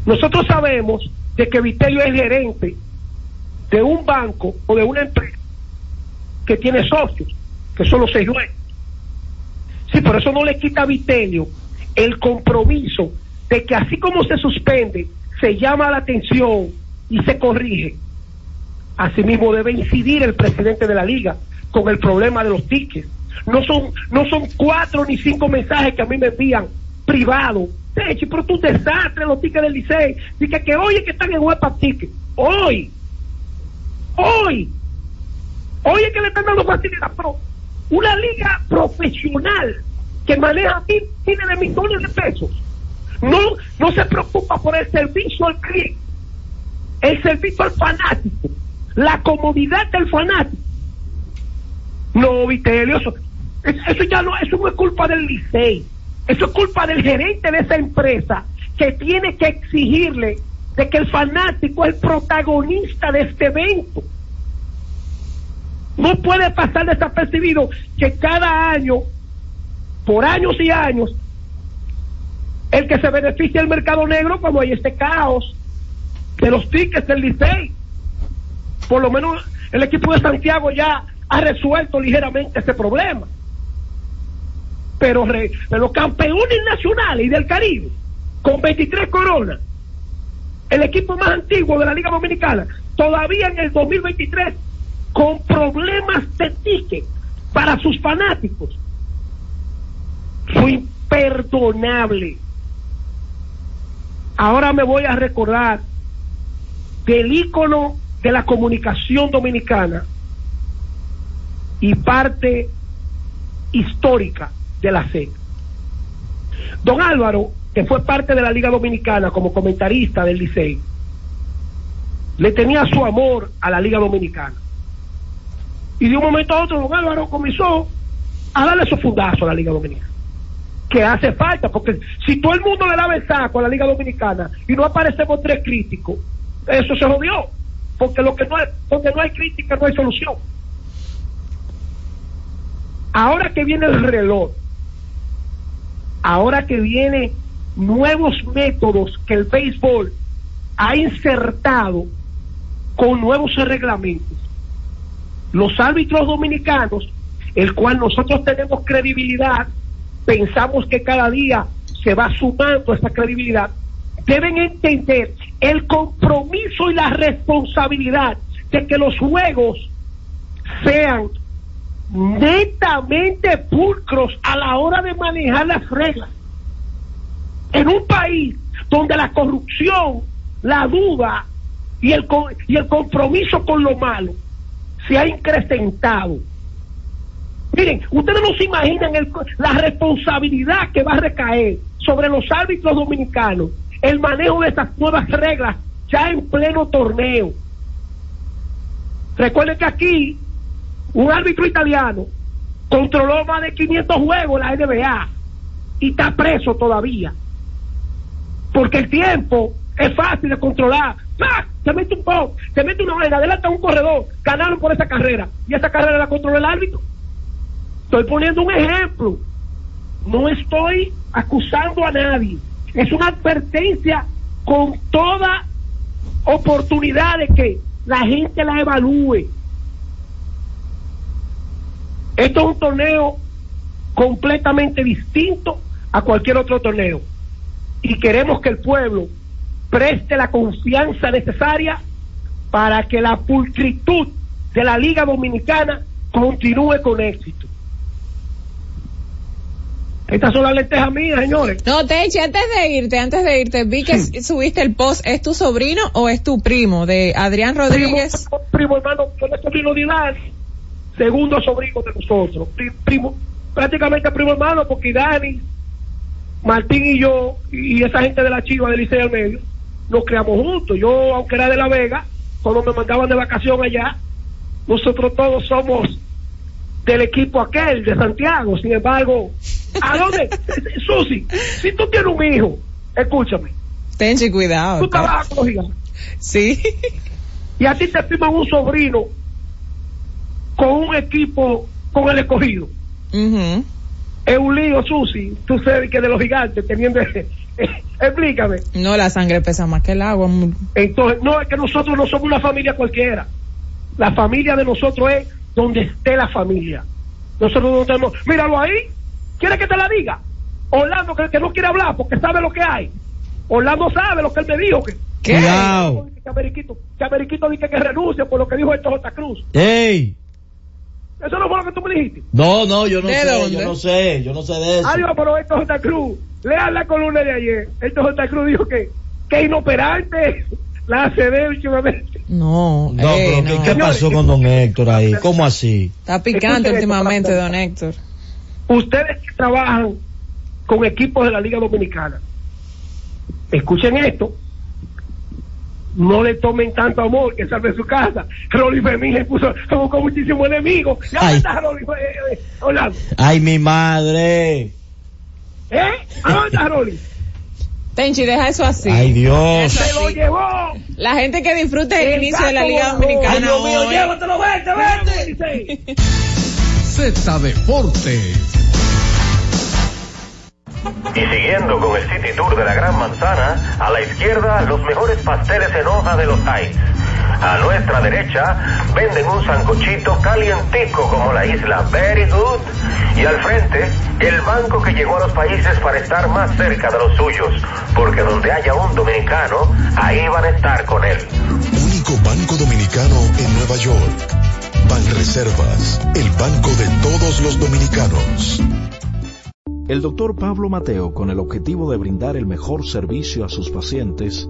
Speaker 18: Nosotros sabemos de que Vitelio es gerente de un banco o de una empresa que tiene socios, que son los seis dueños. Sí, por eso no le quita a Vitelio el compromiso de que así como se suspende, se llama la atención y se corrige. Asimismo debe incidir el presidente de la liga con el problema de los tickets. No son, no son cuatro ni cinco mensajes que a mí me envían privados. Techi, pero tú desastre los tickets del Licey. Dice que hoy es que están en web tickets. Hoy. Hoy. Hoy es que le están dando facilidad. Pero una liga profesional que maneja mil- miles de millones de pesos. No, no se preocupa por el servicio al cliente, el servicio al fanático, la comodidad del fanático. No, Vitelio, eso, es- eso ya no, eso es culpa del Licey, eso es culpa del gerente de esa empresa que tiene que exigirle de que el fanático es el protagonista de este evento. No puede pasar desapercibido que cada año, por años y años, el que se beneficia del mercado negro cuando hay este caos de los tickets del Licey. Por lo menos el equipo de Santiago ya ha resuelto ligeramente ese problema. Pero, pero los campeones nacionales y del Caribe, con 23 coronas, el equipo más antiguo de la Liga Dominicana, todavía en el 2023, con problemas de ticket para sus fanáticos. Fue imperdonable. Ahora me voy a recordar del ícono de la comunicación dominicana y parte histórica de la C. Don Álvaro, que fue parte de la Liga Dominicana como comentarista del Licey, le tenía su amor a la Liga Dominicana. Y de un momento a otro, don Álvaro comenzó a darle su fundazo a la Liga Dominicana. Que hace falta, porque si todo el mundo le daba el saco a la Liga Dominicana y no aparecemos tres críticos, eso se jodió. Porque lo que no hay, donde no hay crítica no hay solución. Ahora que viene el reloj, ahora que viene nuevos métodos que el béisbol ha insertado con nuevos reglamentos, los árbitros dominicanos, el cual nosotros tenemos credibilidad, pensamos que cada día se va sumando esa credibilidad, deben entender el compromiso y la responsabilidad de que los juegos sean netamente pulcros a la hora de manejar las reglas. En un país donde la corrupción, la duda y el, y el compromiso con lo malo se ha incrementado. Miren, ustedes no se imaginan la responsabilidad que va a recaer sobre los árbitros dominicanos el manejo de esas nuevas reglas ya en pleno torneo. Recuerden que aquí un árbitro italiano controló más de 500 juegos en la NBA y está preso todavía. Porque el tiempo es fácil de controlar. ¡Ah! Se mete un poco, se mete una vaina, adelanta un corredor, ganaron por esa carrera y esa carrera la controla el árbitro. Estoy poniendo un ejemplo. No estoy acusando a nadie. Es una advertencia con toda oportunidad de que la gente la evalúe. Esto es un torneo completamente distinto a cualquier otro torneo. Y queremos que el pueblo preste la confianza necesaria para que la pulcritud de la Liga Dominicana continúe con éxito. Estas son las lentejas mías, señores.
Speaker 2: No, Techi, antes de irte, antes de irte, vi que subiste el post. ¿Es tu sobrino o es tu primo de Adrián Rodríguez?
Speaker 18: Primo, primo hermano, yo es sobrino de Dani, segundo sobrino de nosotros. Pri- Primo, prácticamente primo hermano, porque Dani, Martín y yo, y esa gente de la Chiva del Liceo al medio, nos creamos juntos. Yo, aunque era de La Vega, cuando me mandaban de vacación allá, nosotros todos somos del equipo aquel de Santiago. Sin embargo, ¿a dónde? Susi, si tú tienes un hijo, escúchame,
Speaker 2: Tenchi, cuidado.
Speaker 18: tú trabajas con los gigantes.
Speaker 2: Sí.
Speaker 18: Y a ti te firman un sobrino con un equipo, con el escogido.
Speaker 2: Ujú.
Speaker 18: Es un lío, Susi. Tú sabes que de los gigantes, teniendo. explícame.
Speaker 2: No, la sangre pesa más que el agua.
Speaker 18: Entonces, no, es que nosotros no somos una familia cualquiera. La familia de nosotros es donde esté la familia. Nosotros no tenemos. Míralo ahí. ¿Quieres que te la diga? Orlando, que, que no quiere hablar porque sabe lo que hay. Orlando sabe lo que él me dijo. Que,
Speaker 1: Cuidado.
Speaker 18: que Ameriquito, que Ameriquito dice que renuncia por lo que dijo esto J. Cruz.
Speaker 1: ¡Ey!
Speaker 18: Eso no fue lo que tú me dijiste.
Speaker 1: No, no, yo no
Speaker 18: ¿De
Speaker 1: sé,
Speaker 18: dónde?
Speaker 1: yo no sé, yo no sé de eso.
Speaker 18: Adiós, pero esto J. Cruz. Lea la columna de ayer. Esto J. Cruz dijo que, que inoperante la ACD últimamente.
Speaker 2: No,
Speaker 1: No,
Speaker 2: ey,
Speaker 1: pero ¿qué,
Speaker 2: no.
Speaker 1: qué pasó con don Héctor ahí? ¿Cómo así?
Speaker 2: Está picante últimamente, don Héctor.
Speaker 18: Ustedes que trabajan con equipos de la Liga Dominicana, escuchen esto. No le tomen tanto amor que salve su casa. Rolly Fermín le puso como con muchísimo enemigo. Ya
Speaker 1: Ay.
Speaker 18: está Rolly eh, eh, Orlando.
Speaker 1: ¡Ay, mi madre!
Speaker 18: ¿Eh? ¿A dónde está Rolly?
Speaker 2: Tenchi, deja eso así.
Speaker 1: ¡Ay, Dios!
Speaker 18: Se lo llevó.
Speaker 2: La gente que disfrute el,
Speaker 18: El
Speaker 2: inicio de la Liga. Dominicana.
Speaker 18: Ay, Dios mío,
Speaker 2: hoy.
Speaker 18: llévatelo, vete, vete.
Speaker 13: Z Deportes.
Speaker 14: Y siguiendo con el City Tour de la Gran Manzana, a la izquierda los mejores pasteles en hoja de los Heights. A nuestra derecha venden un sancochito calientico como la isla Very Good. Y al frente, el banco que llegó a los países para estar más cerca de los suyos. Porque donde haya un dominicano, ahí van a estar con él.
Speaker 15: Único banco dominicano en Nueva York. Banreservas, el banco de todos los dominicanos.
Speaker 5: El doctor Pablo Mateo, con el objetivo de brindar el mejor servicio a sus pacientes,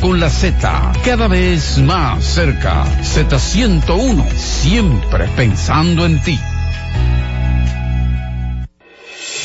Speaker 13: con la Z, cada vez más cerca. Z101, siempre pensando en ti.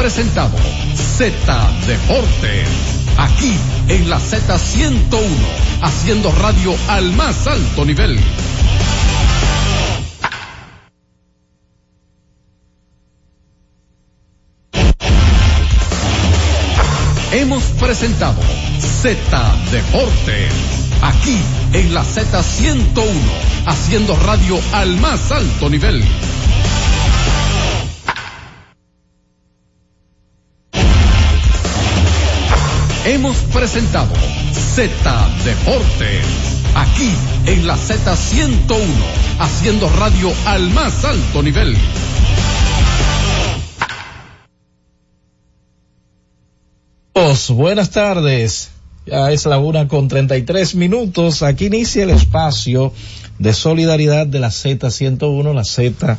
Speaker 13: Hemos presentado Z Deportes. Aquí en la Z101, haciendo radio al más alto nivel. Hemos presentado Z Deportes. Aquí en la Z101, haciendo radio al más alto nivel. Hemos presentado Z Deportes. Aquí en la Z101, haciendo radio al más alto nivel.
Speaker 19: Buenas tardes. Ya es la una con 33 minutos. Aquí inicia el espacio de solidaridad de la Z101, la Z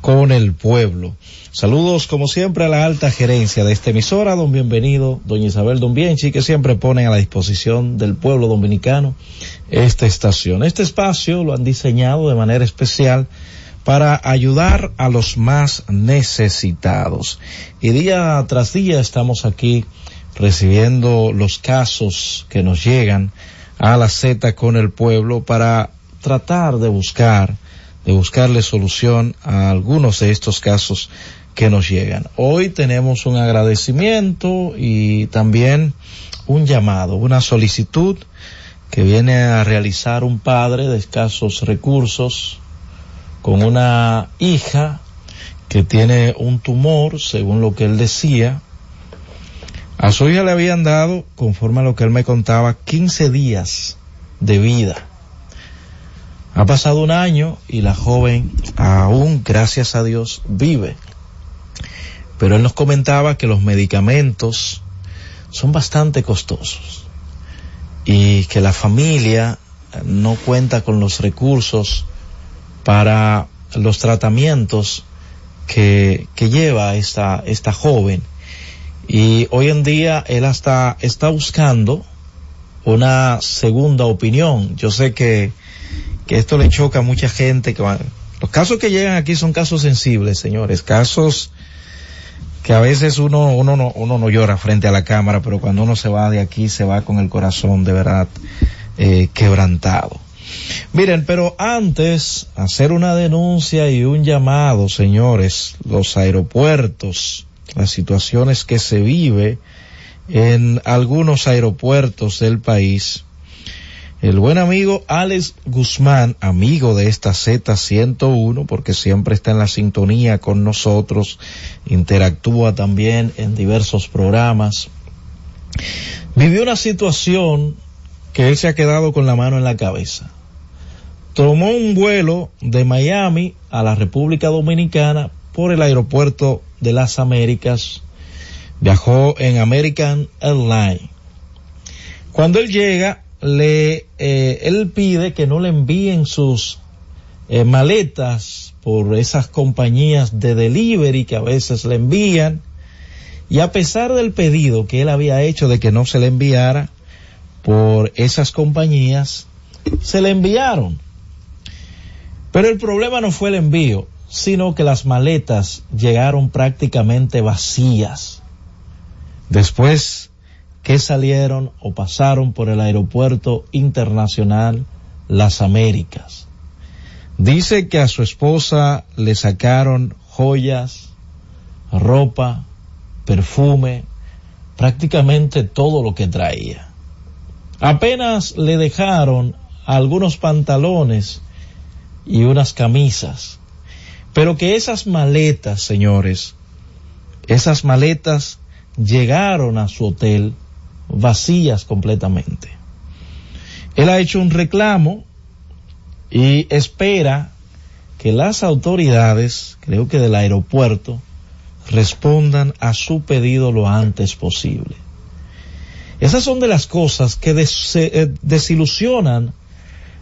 Speaker 19: con el pueblo. Saludos como siempre a la alta gerencia de esta emisora, don bienvenido, doña Isabel Don Bienchi, que siempre pone a la disposición del pueblo dominicano esta estación. Este espacio lo han diseñado de manera especial para ayudar a los más necesitados. Y día tras día estamos aquí recibiendo los casos que nos llegan a la Z con el pueblo para tratar de buscar, de buscarle solución a algunos de estos casos que nos llegan. Hoy tenemos un agradecimiento y también un llamado, una solicitud que viene a realizar un padre de escasos recursos con una hija que tiene un tumor, según lo que él decía, a su hija le habían dado, conforme a lo que él me contaba, 15 días de vida. Ha pasado un año y la joven aún, gracias a Dios, vive. Pero él nos comentaba que los medicamentos son bastante costosos y que la familia no cuenta con los recursos para los tratamientos que, que lleva esta, esta joven y hoy en día él hasta está buscando una segunda opinión. Yo sé que, que esto le choca a mucha gente. Que los casos que llegan aquí son casos sensibles, señores. Casos que a veces uno, uno, no, uno no llora frente a la cámara, pero cuando uno se va de aquí se va con el corazón de verdad eh, quebrantado. Miren, pero antes, hacer una denuncia y un llamado, señores, los aeropuertos, las situaciones que se vive en algunos aeropuertos del país. El buen amigo Alex Guzmán, amigo de esta Z101, porque siempre está en la sintonía con nosotros, interactúa también en diversos programas, vivió una situación que él se ha quedado con la mano en la cabeza. Tomó un vuelo de Miami a la República Dominicana por el aeropuerto de las Américas, viajó en American Airlines. Cuando él llega, le, eh, él pide que no le envíen sus eh, maletas por esas compañías de delivery que a veces le envían. Y a pesar del pedido que él había hecho de que no se le enviara por esas compañías, se le enviaron. Pero el problema no fue el envío, sino que las maletas llegaron prácticamente vacías. Después que salieron o pasaron por el aeropuerto internacional Las Américas. Dice que a su esposa le sacaron joyas, ropa, perfume, prácticamente todo lo que traía. Apenas le dejaron algunos pantalones y unas camisas pero que esas maletas, señores, esas maletas llegaron a su hotel vacías completamente. Él ha hecho un reclamo y espera que las autoridades, creo que del aeropuerto, respondan a su pedido lo antes posible. Esas son de las cosas que eh, desilusionan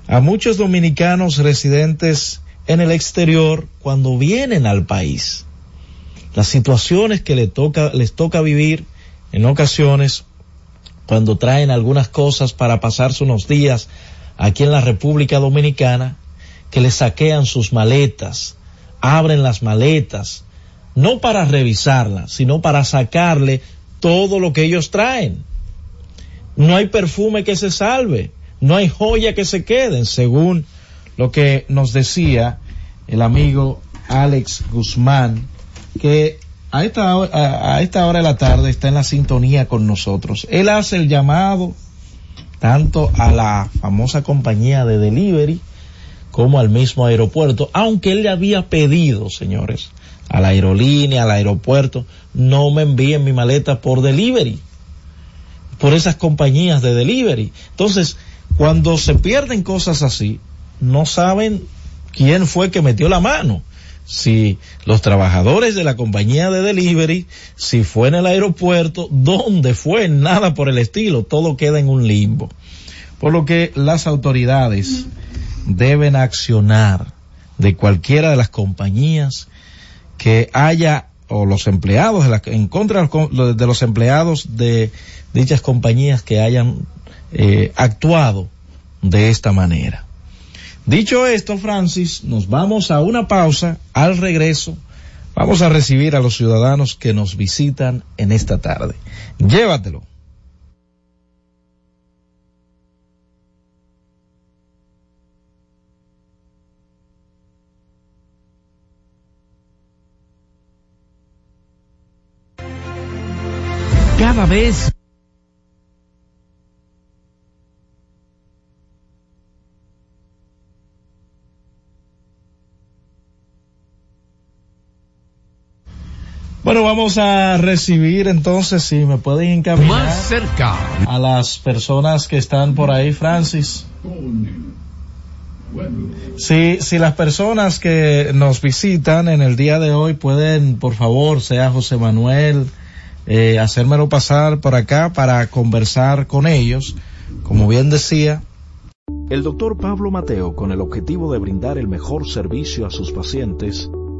Speaker 19: a muchos dominicanos residentes en el exterior cuando vienen al país. Las situaciones que toca, les toca vivir en ocasiones cuando traen algunas cosas para pasarse unos días aquí en la República Dominicana, que les saquean sus maletas, abren las maletas, no para revisarla, sino para sacarle todo lo que ellos traen. No hay perfume que se salve, no hay joya que se queden, según lo que nos decía el amigo Alex Guzmán, que a esta, hora, a esta hora de la tarde está en la sintonía con nosotros. Él hace el llamado tanto a la famosa compañía de delivery como al mismo aeropuerto, aunque él le había pedido, señores, a la aerolínea, al aeropuerto, no me envíen mi maleta por delivery, por esas compañías de delivery. Entonces, cuando se pierden cosas así, no saben quién fue que metió la mano. Si los trabajadores de la compañía de delivery, si fue en el aeropuerto, dónde fue, nada por el estilo, todo queda en un limbo. Por lo que las autoridades deben accionar de cualquiera de las compañías que haya o los empleados en contra de los empleados de dichas compañías que hayan eh, actuado de esta manera. Dicho esto, Francis, nos vamos a una pausa. Al regreso, vamos a recibir a los ciudadanos que nos visitan en esta tarde. Llévatelo.
Speaker 13: Cada vez
Speaker 19: Bueno, vamos a recibir entonces, si me pueden encaminar.
Speaker 13: Más cerca.
Speaker 19: A las personas que están por ahí, Francis. Si, si las personas que nos visitan en el día de hoy pueden, por favor, sea José Manuel, eh, hacérmelo pasar por acá para conversar con ellos. Como bien decía,
Speaker 5: el doctor Pablo Mateo, con el objetivo de brindar el mejor servicio a sus pacientes,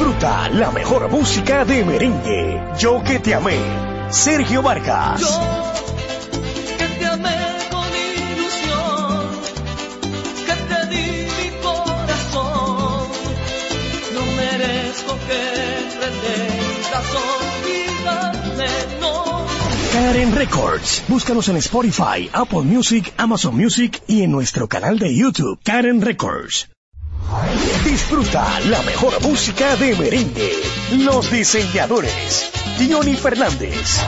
Speaker 16: Disfruta la mejor música de merengue. Yo que te amé. Sergio Vargas.
Speaker 17: Que te amé con ilusión, que te di mi corazón. No merezco que pretendas olvidarme, no.
Speaker 16: Karen Records. Búscanos en Spotify, Apple Music, Amazon Music y en nuestro canal de YouTube, Karen Records. Disfruta la mejor música de merengue. Los diseñadores. Diony Fernández.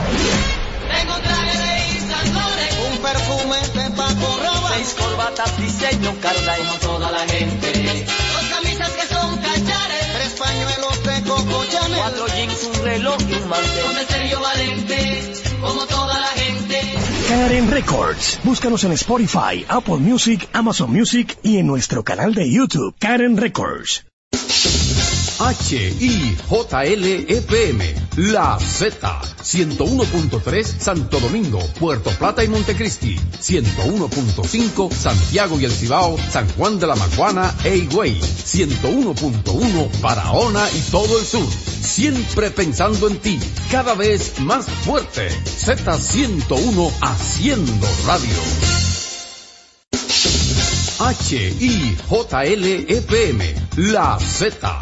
Speaker 17: Tengo traje de Laurent, un perfume de Paco Rabanne, seis corbatas diseño Carla como toda la gente, dos camisas que son cachares, tres pañuelos de Coco Chanel. Cuatro jeans, un reloj y un mantel.
Speaker 16: Karen Records. Búscanos en Spotify, Apple Music, Amazon Music y en nuestro canal de YouTube, Karen Records.
Speaker 13: HIJLFM, E La Z, 101.3 Santo Domingo, Puerto Plata y Montecristi, 101.5 Santiago y El Cibao, San Juan de la Maguana e Higüey, 101.1 Barahona y todo el sur. Siempre pensando en ti, cada vez más fuerte. Z101 haciendo radio. HIJLFM, La Z,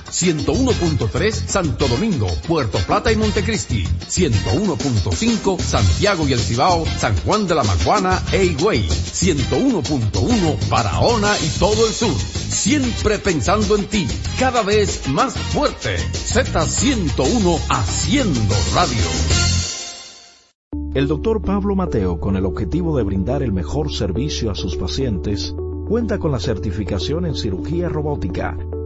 Speaker 13: 101.3 Santo Domingo, Puerto Plata y Montecristi, 101.5 Santiago y El Cibao, San Juan de la Maguana e Higüey, 101.1 Barahona y todo el sur. Siempre pensando en ti, cada vez más fuerte. Z101 haciendo radio.
Speaker 5: El doctor Pablo Mateo, con el objetivo de brindar el mejor servicio a sus pacientes, cuenta con la certificación en cirugía robótica,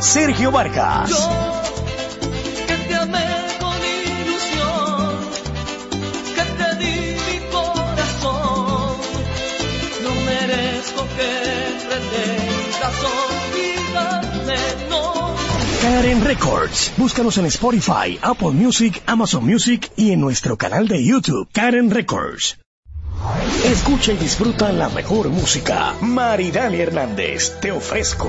Speaker 16: Sergio Vargas.
Speaker 17: que te amé con ilusión, que te di mi corazón. No merezco que pretendas olvidarme, no.
Speaker 16: Karen Records. Búscanos en Spotify, Apple Music, Amazon Music y en nuestro canal de YouTube, Karen Records. Escucha y disfruta la mejor música. Maridani Hernández, te ofrezco.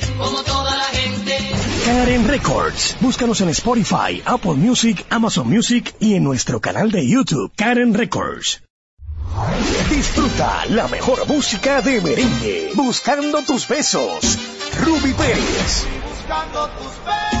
Speaker 17: como toda la gente.
Speaker 16: Karen Records. Búscanos en Spotify, Apple Music, Amazon Music y en nuestro canal de YouTube, Karen Records. Disfruta la mejor música de merengue. Buscando tus besos. Ruby Pérez.
Speaker 17: Buscando tus besos,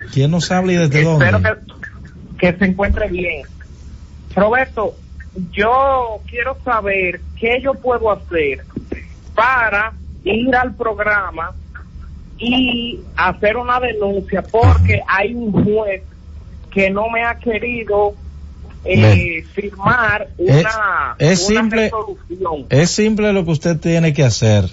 Speaker 19: ¿Quién nos habla y desde dónde?
Speaker 20: Espero que, que se encuentre bien. Roberto, yo quiero saber qué yo puedo hacer para ir al programa y hacer una denuncia porque hay un juez que no me ha querido eh, firmar una,
Speaker 19: es
Speaker 20: una
Speaker 19: simple-
Speaker 20: resolución.
Speaker 19: Es simple lo que usted tiene que hacer.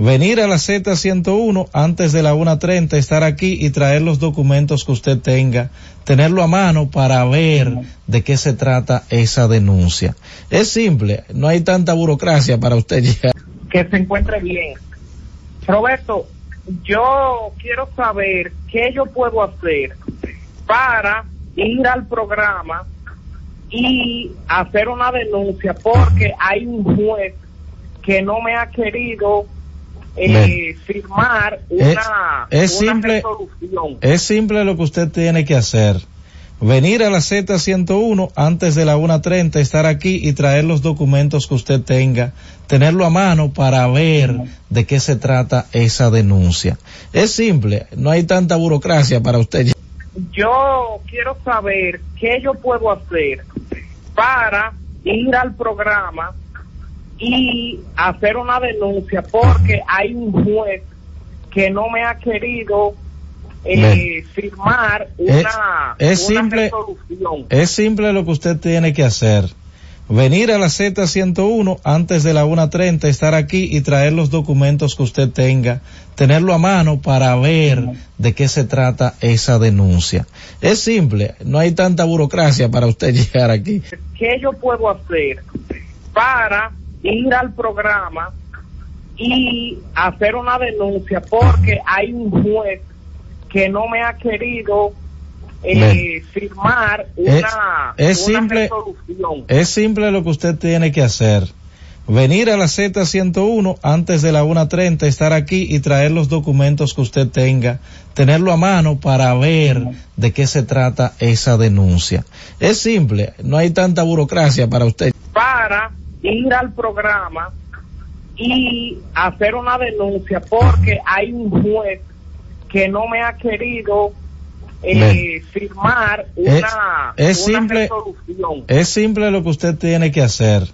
Speaker 19: Venir a la Z101 antes de la 1.30, estar aquí y traer los documentos que usted tenga, tenerlo a mano para ver de qué se trata esa denuncia. Es simple, no hay tanta burocracia para usted llegar.
Speaker 20: que se encuentre bien. Roberto, yo quiero saber qué yo puedo hacer para ir al programa y hacer una denuncia porque hay un juez que no me ha querido eh, firmar una,
Speaker 19: es
Speaker 20: una
Speaker 19: simple-
Speaker 20: resolución.
Speaker 19: Es simple lo que usted tiene que hacer. Venir a la Z101 antes de la 1.30, estar aquí y traer los documentos que usted tenga, tenerlo a mano para ver de qué se trata esa denuncia. Es simple, no hay tanta burocracia para usted.
Speaker 20: yo quiero saber qué yo puedo hacer para ir al programa y hacer una denuncia porque hay un juez que no me ha querido eh, firmar una,
Speaker 19: es
Speaker 20: una
Speaker 19: simple-
Speaker 20: resolución.
Speaker 19: Es simple lo que usted tiene que hacer. Venir a la Z101 antes de la 1.30, estar aquí y traer los documentos que usted tenga, tenerlo a mano para ver de qué se trata esa denuncia. Es simple, no hay tanta burocracia para usted llegar aquí.
Speaker 20: ¿Qué yo puedo hacer para ir al programa y hacer una denuncia porque hay un juez que no me ha querido eh, firmar una,
Speaker 19: es
Speaker 20: una
Speaker 19: simple-
Speaker 20: resolución.
Speaker 19: Es simple lo que usted tiene que hacer. Venir a la Z101 antes de la 1.30, estar aquí y traer los documentos que usted tenga, tenerlo a mano para ver de qué se trata esa denuncia. Es simple, no hay tanta burocracia para usted.
Speaker 20: para ir al programa y hacer una denuncia porque hay un juez que no me ha querido eh, firmar una,
Speaker 19: es
Speaker 20: una
Speaker 19: simple-
Speaker 20: resolución.
Speaker 19: Es simple lo que usted tiene que hacer.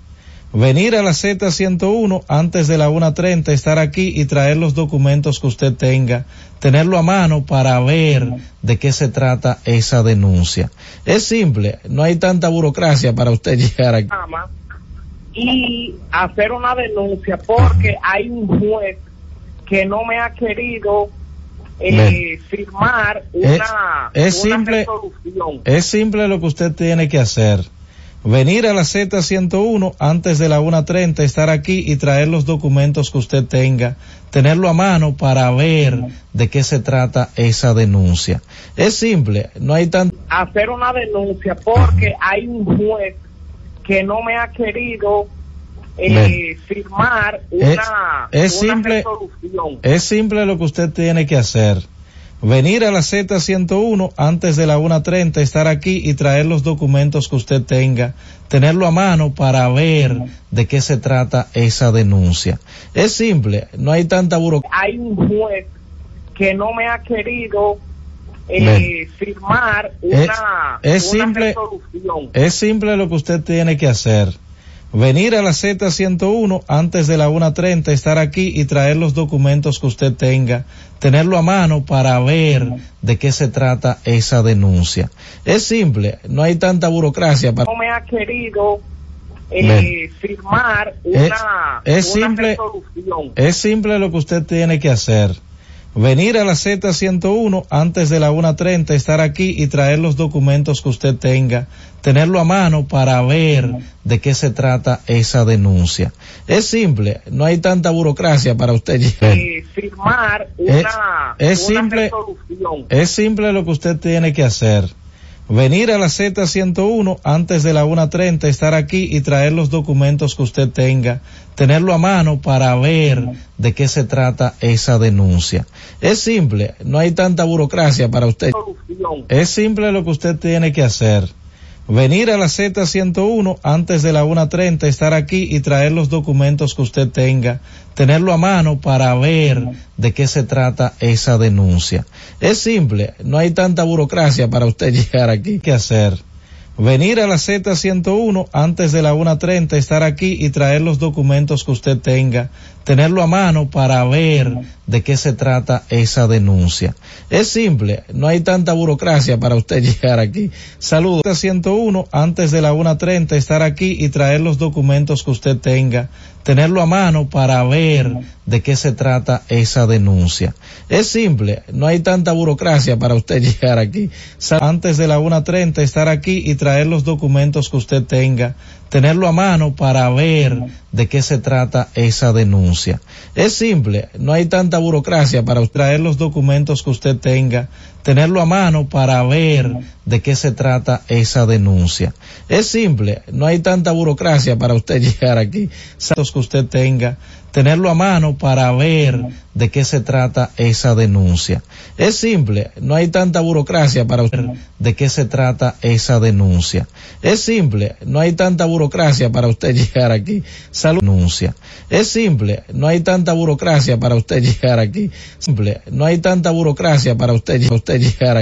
Speaker 19: Venir a la Z101 antes de la 1.30, estar aquí y traer los documentos que usted tenga, tenerlo a mano para ver de qué se trata esa denuncia. Es simple, no hay tanta burocracia para usted llegar aquí.
Speaker 20: Y hacer una denuncia porque hay un juez que no me ha querido eh, firmar una,
Speaker 19: es
Speaker 20: una
Speaker 19: simple-
Speaker 20: resolución.
Speaker 19: Es simple lo que usted tiene que hacer. Venir a la Z101 antes de la 1.30, estar aquí y traer los documentos que usted tenga, tenerlo a mano para ver de qué se trata esa denuncia. Es simple, no hay tanta
Speaker 20: hacer una denuncia porque hay un juez que no me ha querido eh, firmar una,
Speaker 19: es
Speaker 20: una
Speaker 19: simple-
Speaker 20: resolución.
Speaker 19: Es simple lo que usted tiene que hacer. venir a la Z101 antes de la 1.30, estar aquí y traer los documentos que usted tenga, tenerlo a mano para ver de qué se trata esa denuncia. Es simple, no hay tanta burocracia.
Speaker 20: Hay un juez que no me ha querido eh, firmar
Speaker 19: Es,
Speaker 20: una,
Speaker 19: es
Speaker 20: una
Speaker 19: simple,
Speaker 20: resolución.
Speaker 19: es simple lo que usted tiene que hacer. Venir a la Z101 antes de la 1.30, estar aquí y traer los documentos que usted tenga, tenerlo a mano para ver de qué se trata esa denuncia. Es simple, no hay tanta burocracia para...
Speaker 20: No me ha querido eh, firmar
Speaker 19: Es,
Speaker 20: una,
Speaker 19: es
Speaker 20: una
Speaker 19: simple,
Speaker 20: resolución.
Speaker 19: es simple lo que usted tiene que hacer. Venir a la Z101 antes de la 1.30, estar aquí y traer los documentos que usted tenga, tenerlo a mano para ver de qué se trata esa denuncia. Es simple, no hay tanta burocracia para usted llegar.
Speaker 20: Firmar
Speaker 19: Es,
Speaker 20: una,
Speaker 19: es
Speaker 20: una
Speaker 19: simple,
Speaker 20: resolución.
Speaker 19: es simple lo que usted tiene que hacer. Venir a la Z101 antes de la 1.30, estar aquí y traer los documentos que usted tenga, tenerlo a mano para ver de qué se trata esa denuncia. Es simple, no hay tanta burocracia para usted. Es simple lo que usted tiene que hacer. Venir a la Z101 antes de la 1.30, estar aquí y traer los documentos que usted tenga, tenerlo a mano para ver de qué se trata esa denuncia. Es simple, no hay tanta burocracia para usted llegar aquí. ¿Qué hacer? Venir a la Z101 antes de la 1.30, estar aquí y traer los documentos que usted tenga, tenerlo a mano para ver de qué se trata esa denuncia. Es simple, no hay tanta burocracia para usted llegar aquí. Saludos. Z101 antes de la 1.30, estar aquí y traer los documentos que usted tenga, tenerlo a mano para ver de qué se trata esa denuncia. Es simple, no hay tanta burocracia para usted llegar aquí. Antes de la 1.30, estar aquí y traer los documentos que usted tenga, tenerlo a mano para ver de qué se trata esa denuncia. Es simple, no hay tanta burocracia para traer los documentos que usted tenga, tenerlo a mano para ver de qué se trata esa denuncia. Es simple, no hay tanta burocracia para usted llegar aquí. Datos que usted tenga, tenerlo a mano para ver de qué se trata esa denuncia. Es simple, no hay tanta burocracia para usted de qué se trata esa denuncia. Es simple, no hay tanta burocracia para usted llegar aquí. Salud denuncia. Es simple, no hay tanta burocracia para usted llegar aquí. Simple, no hay tanta burocracia para usted, usted llegar aquí.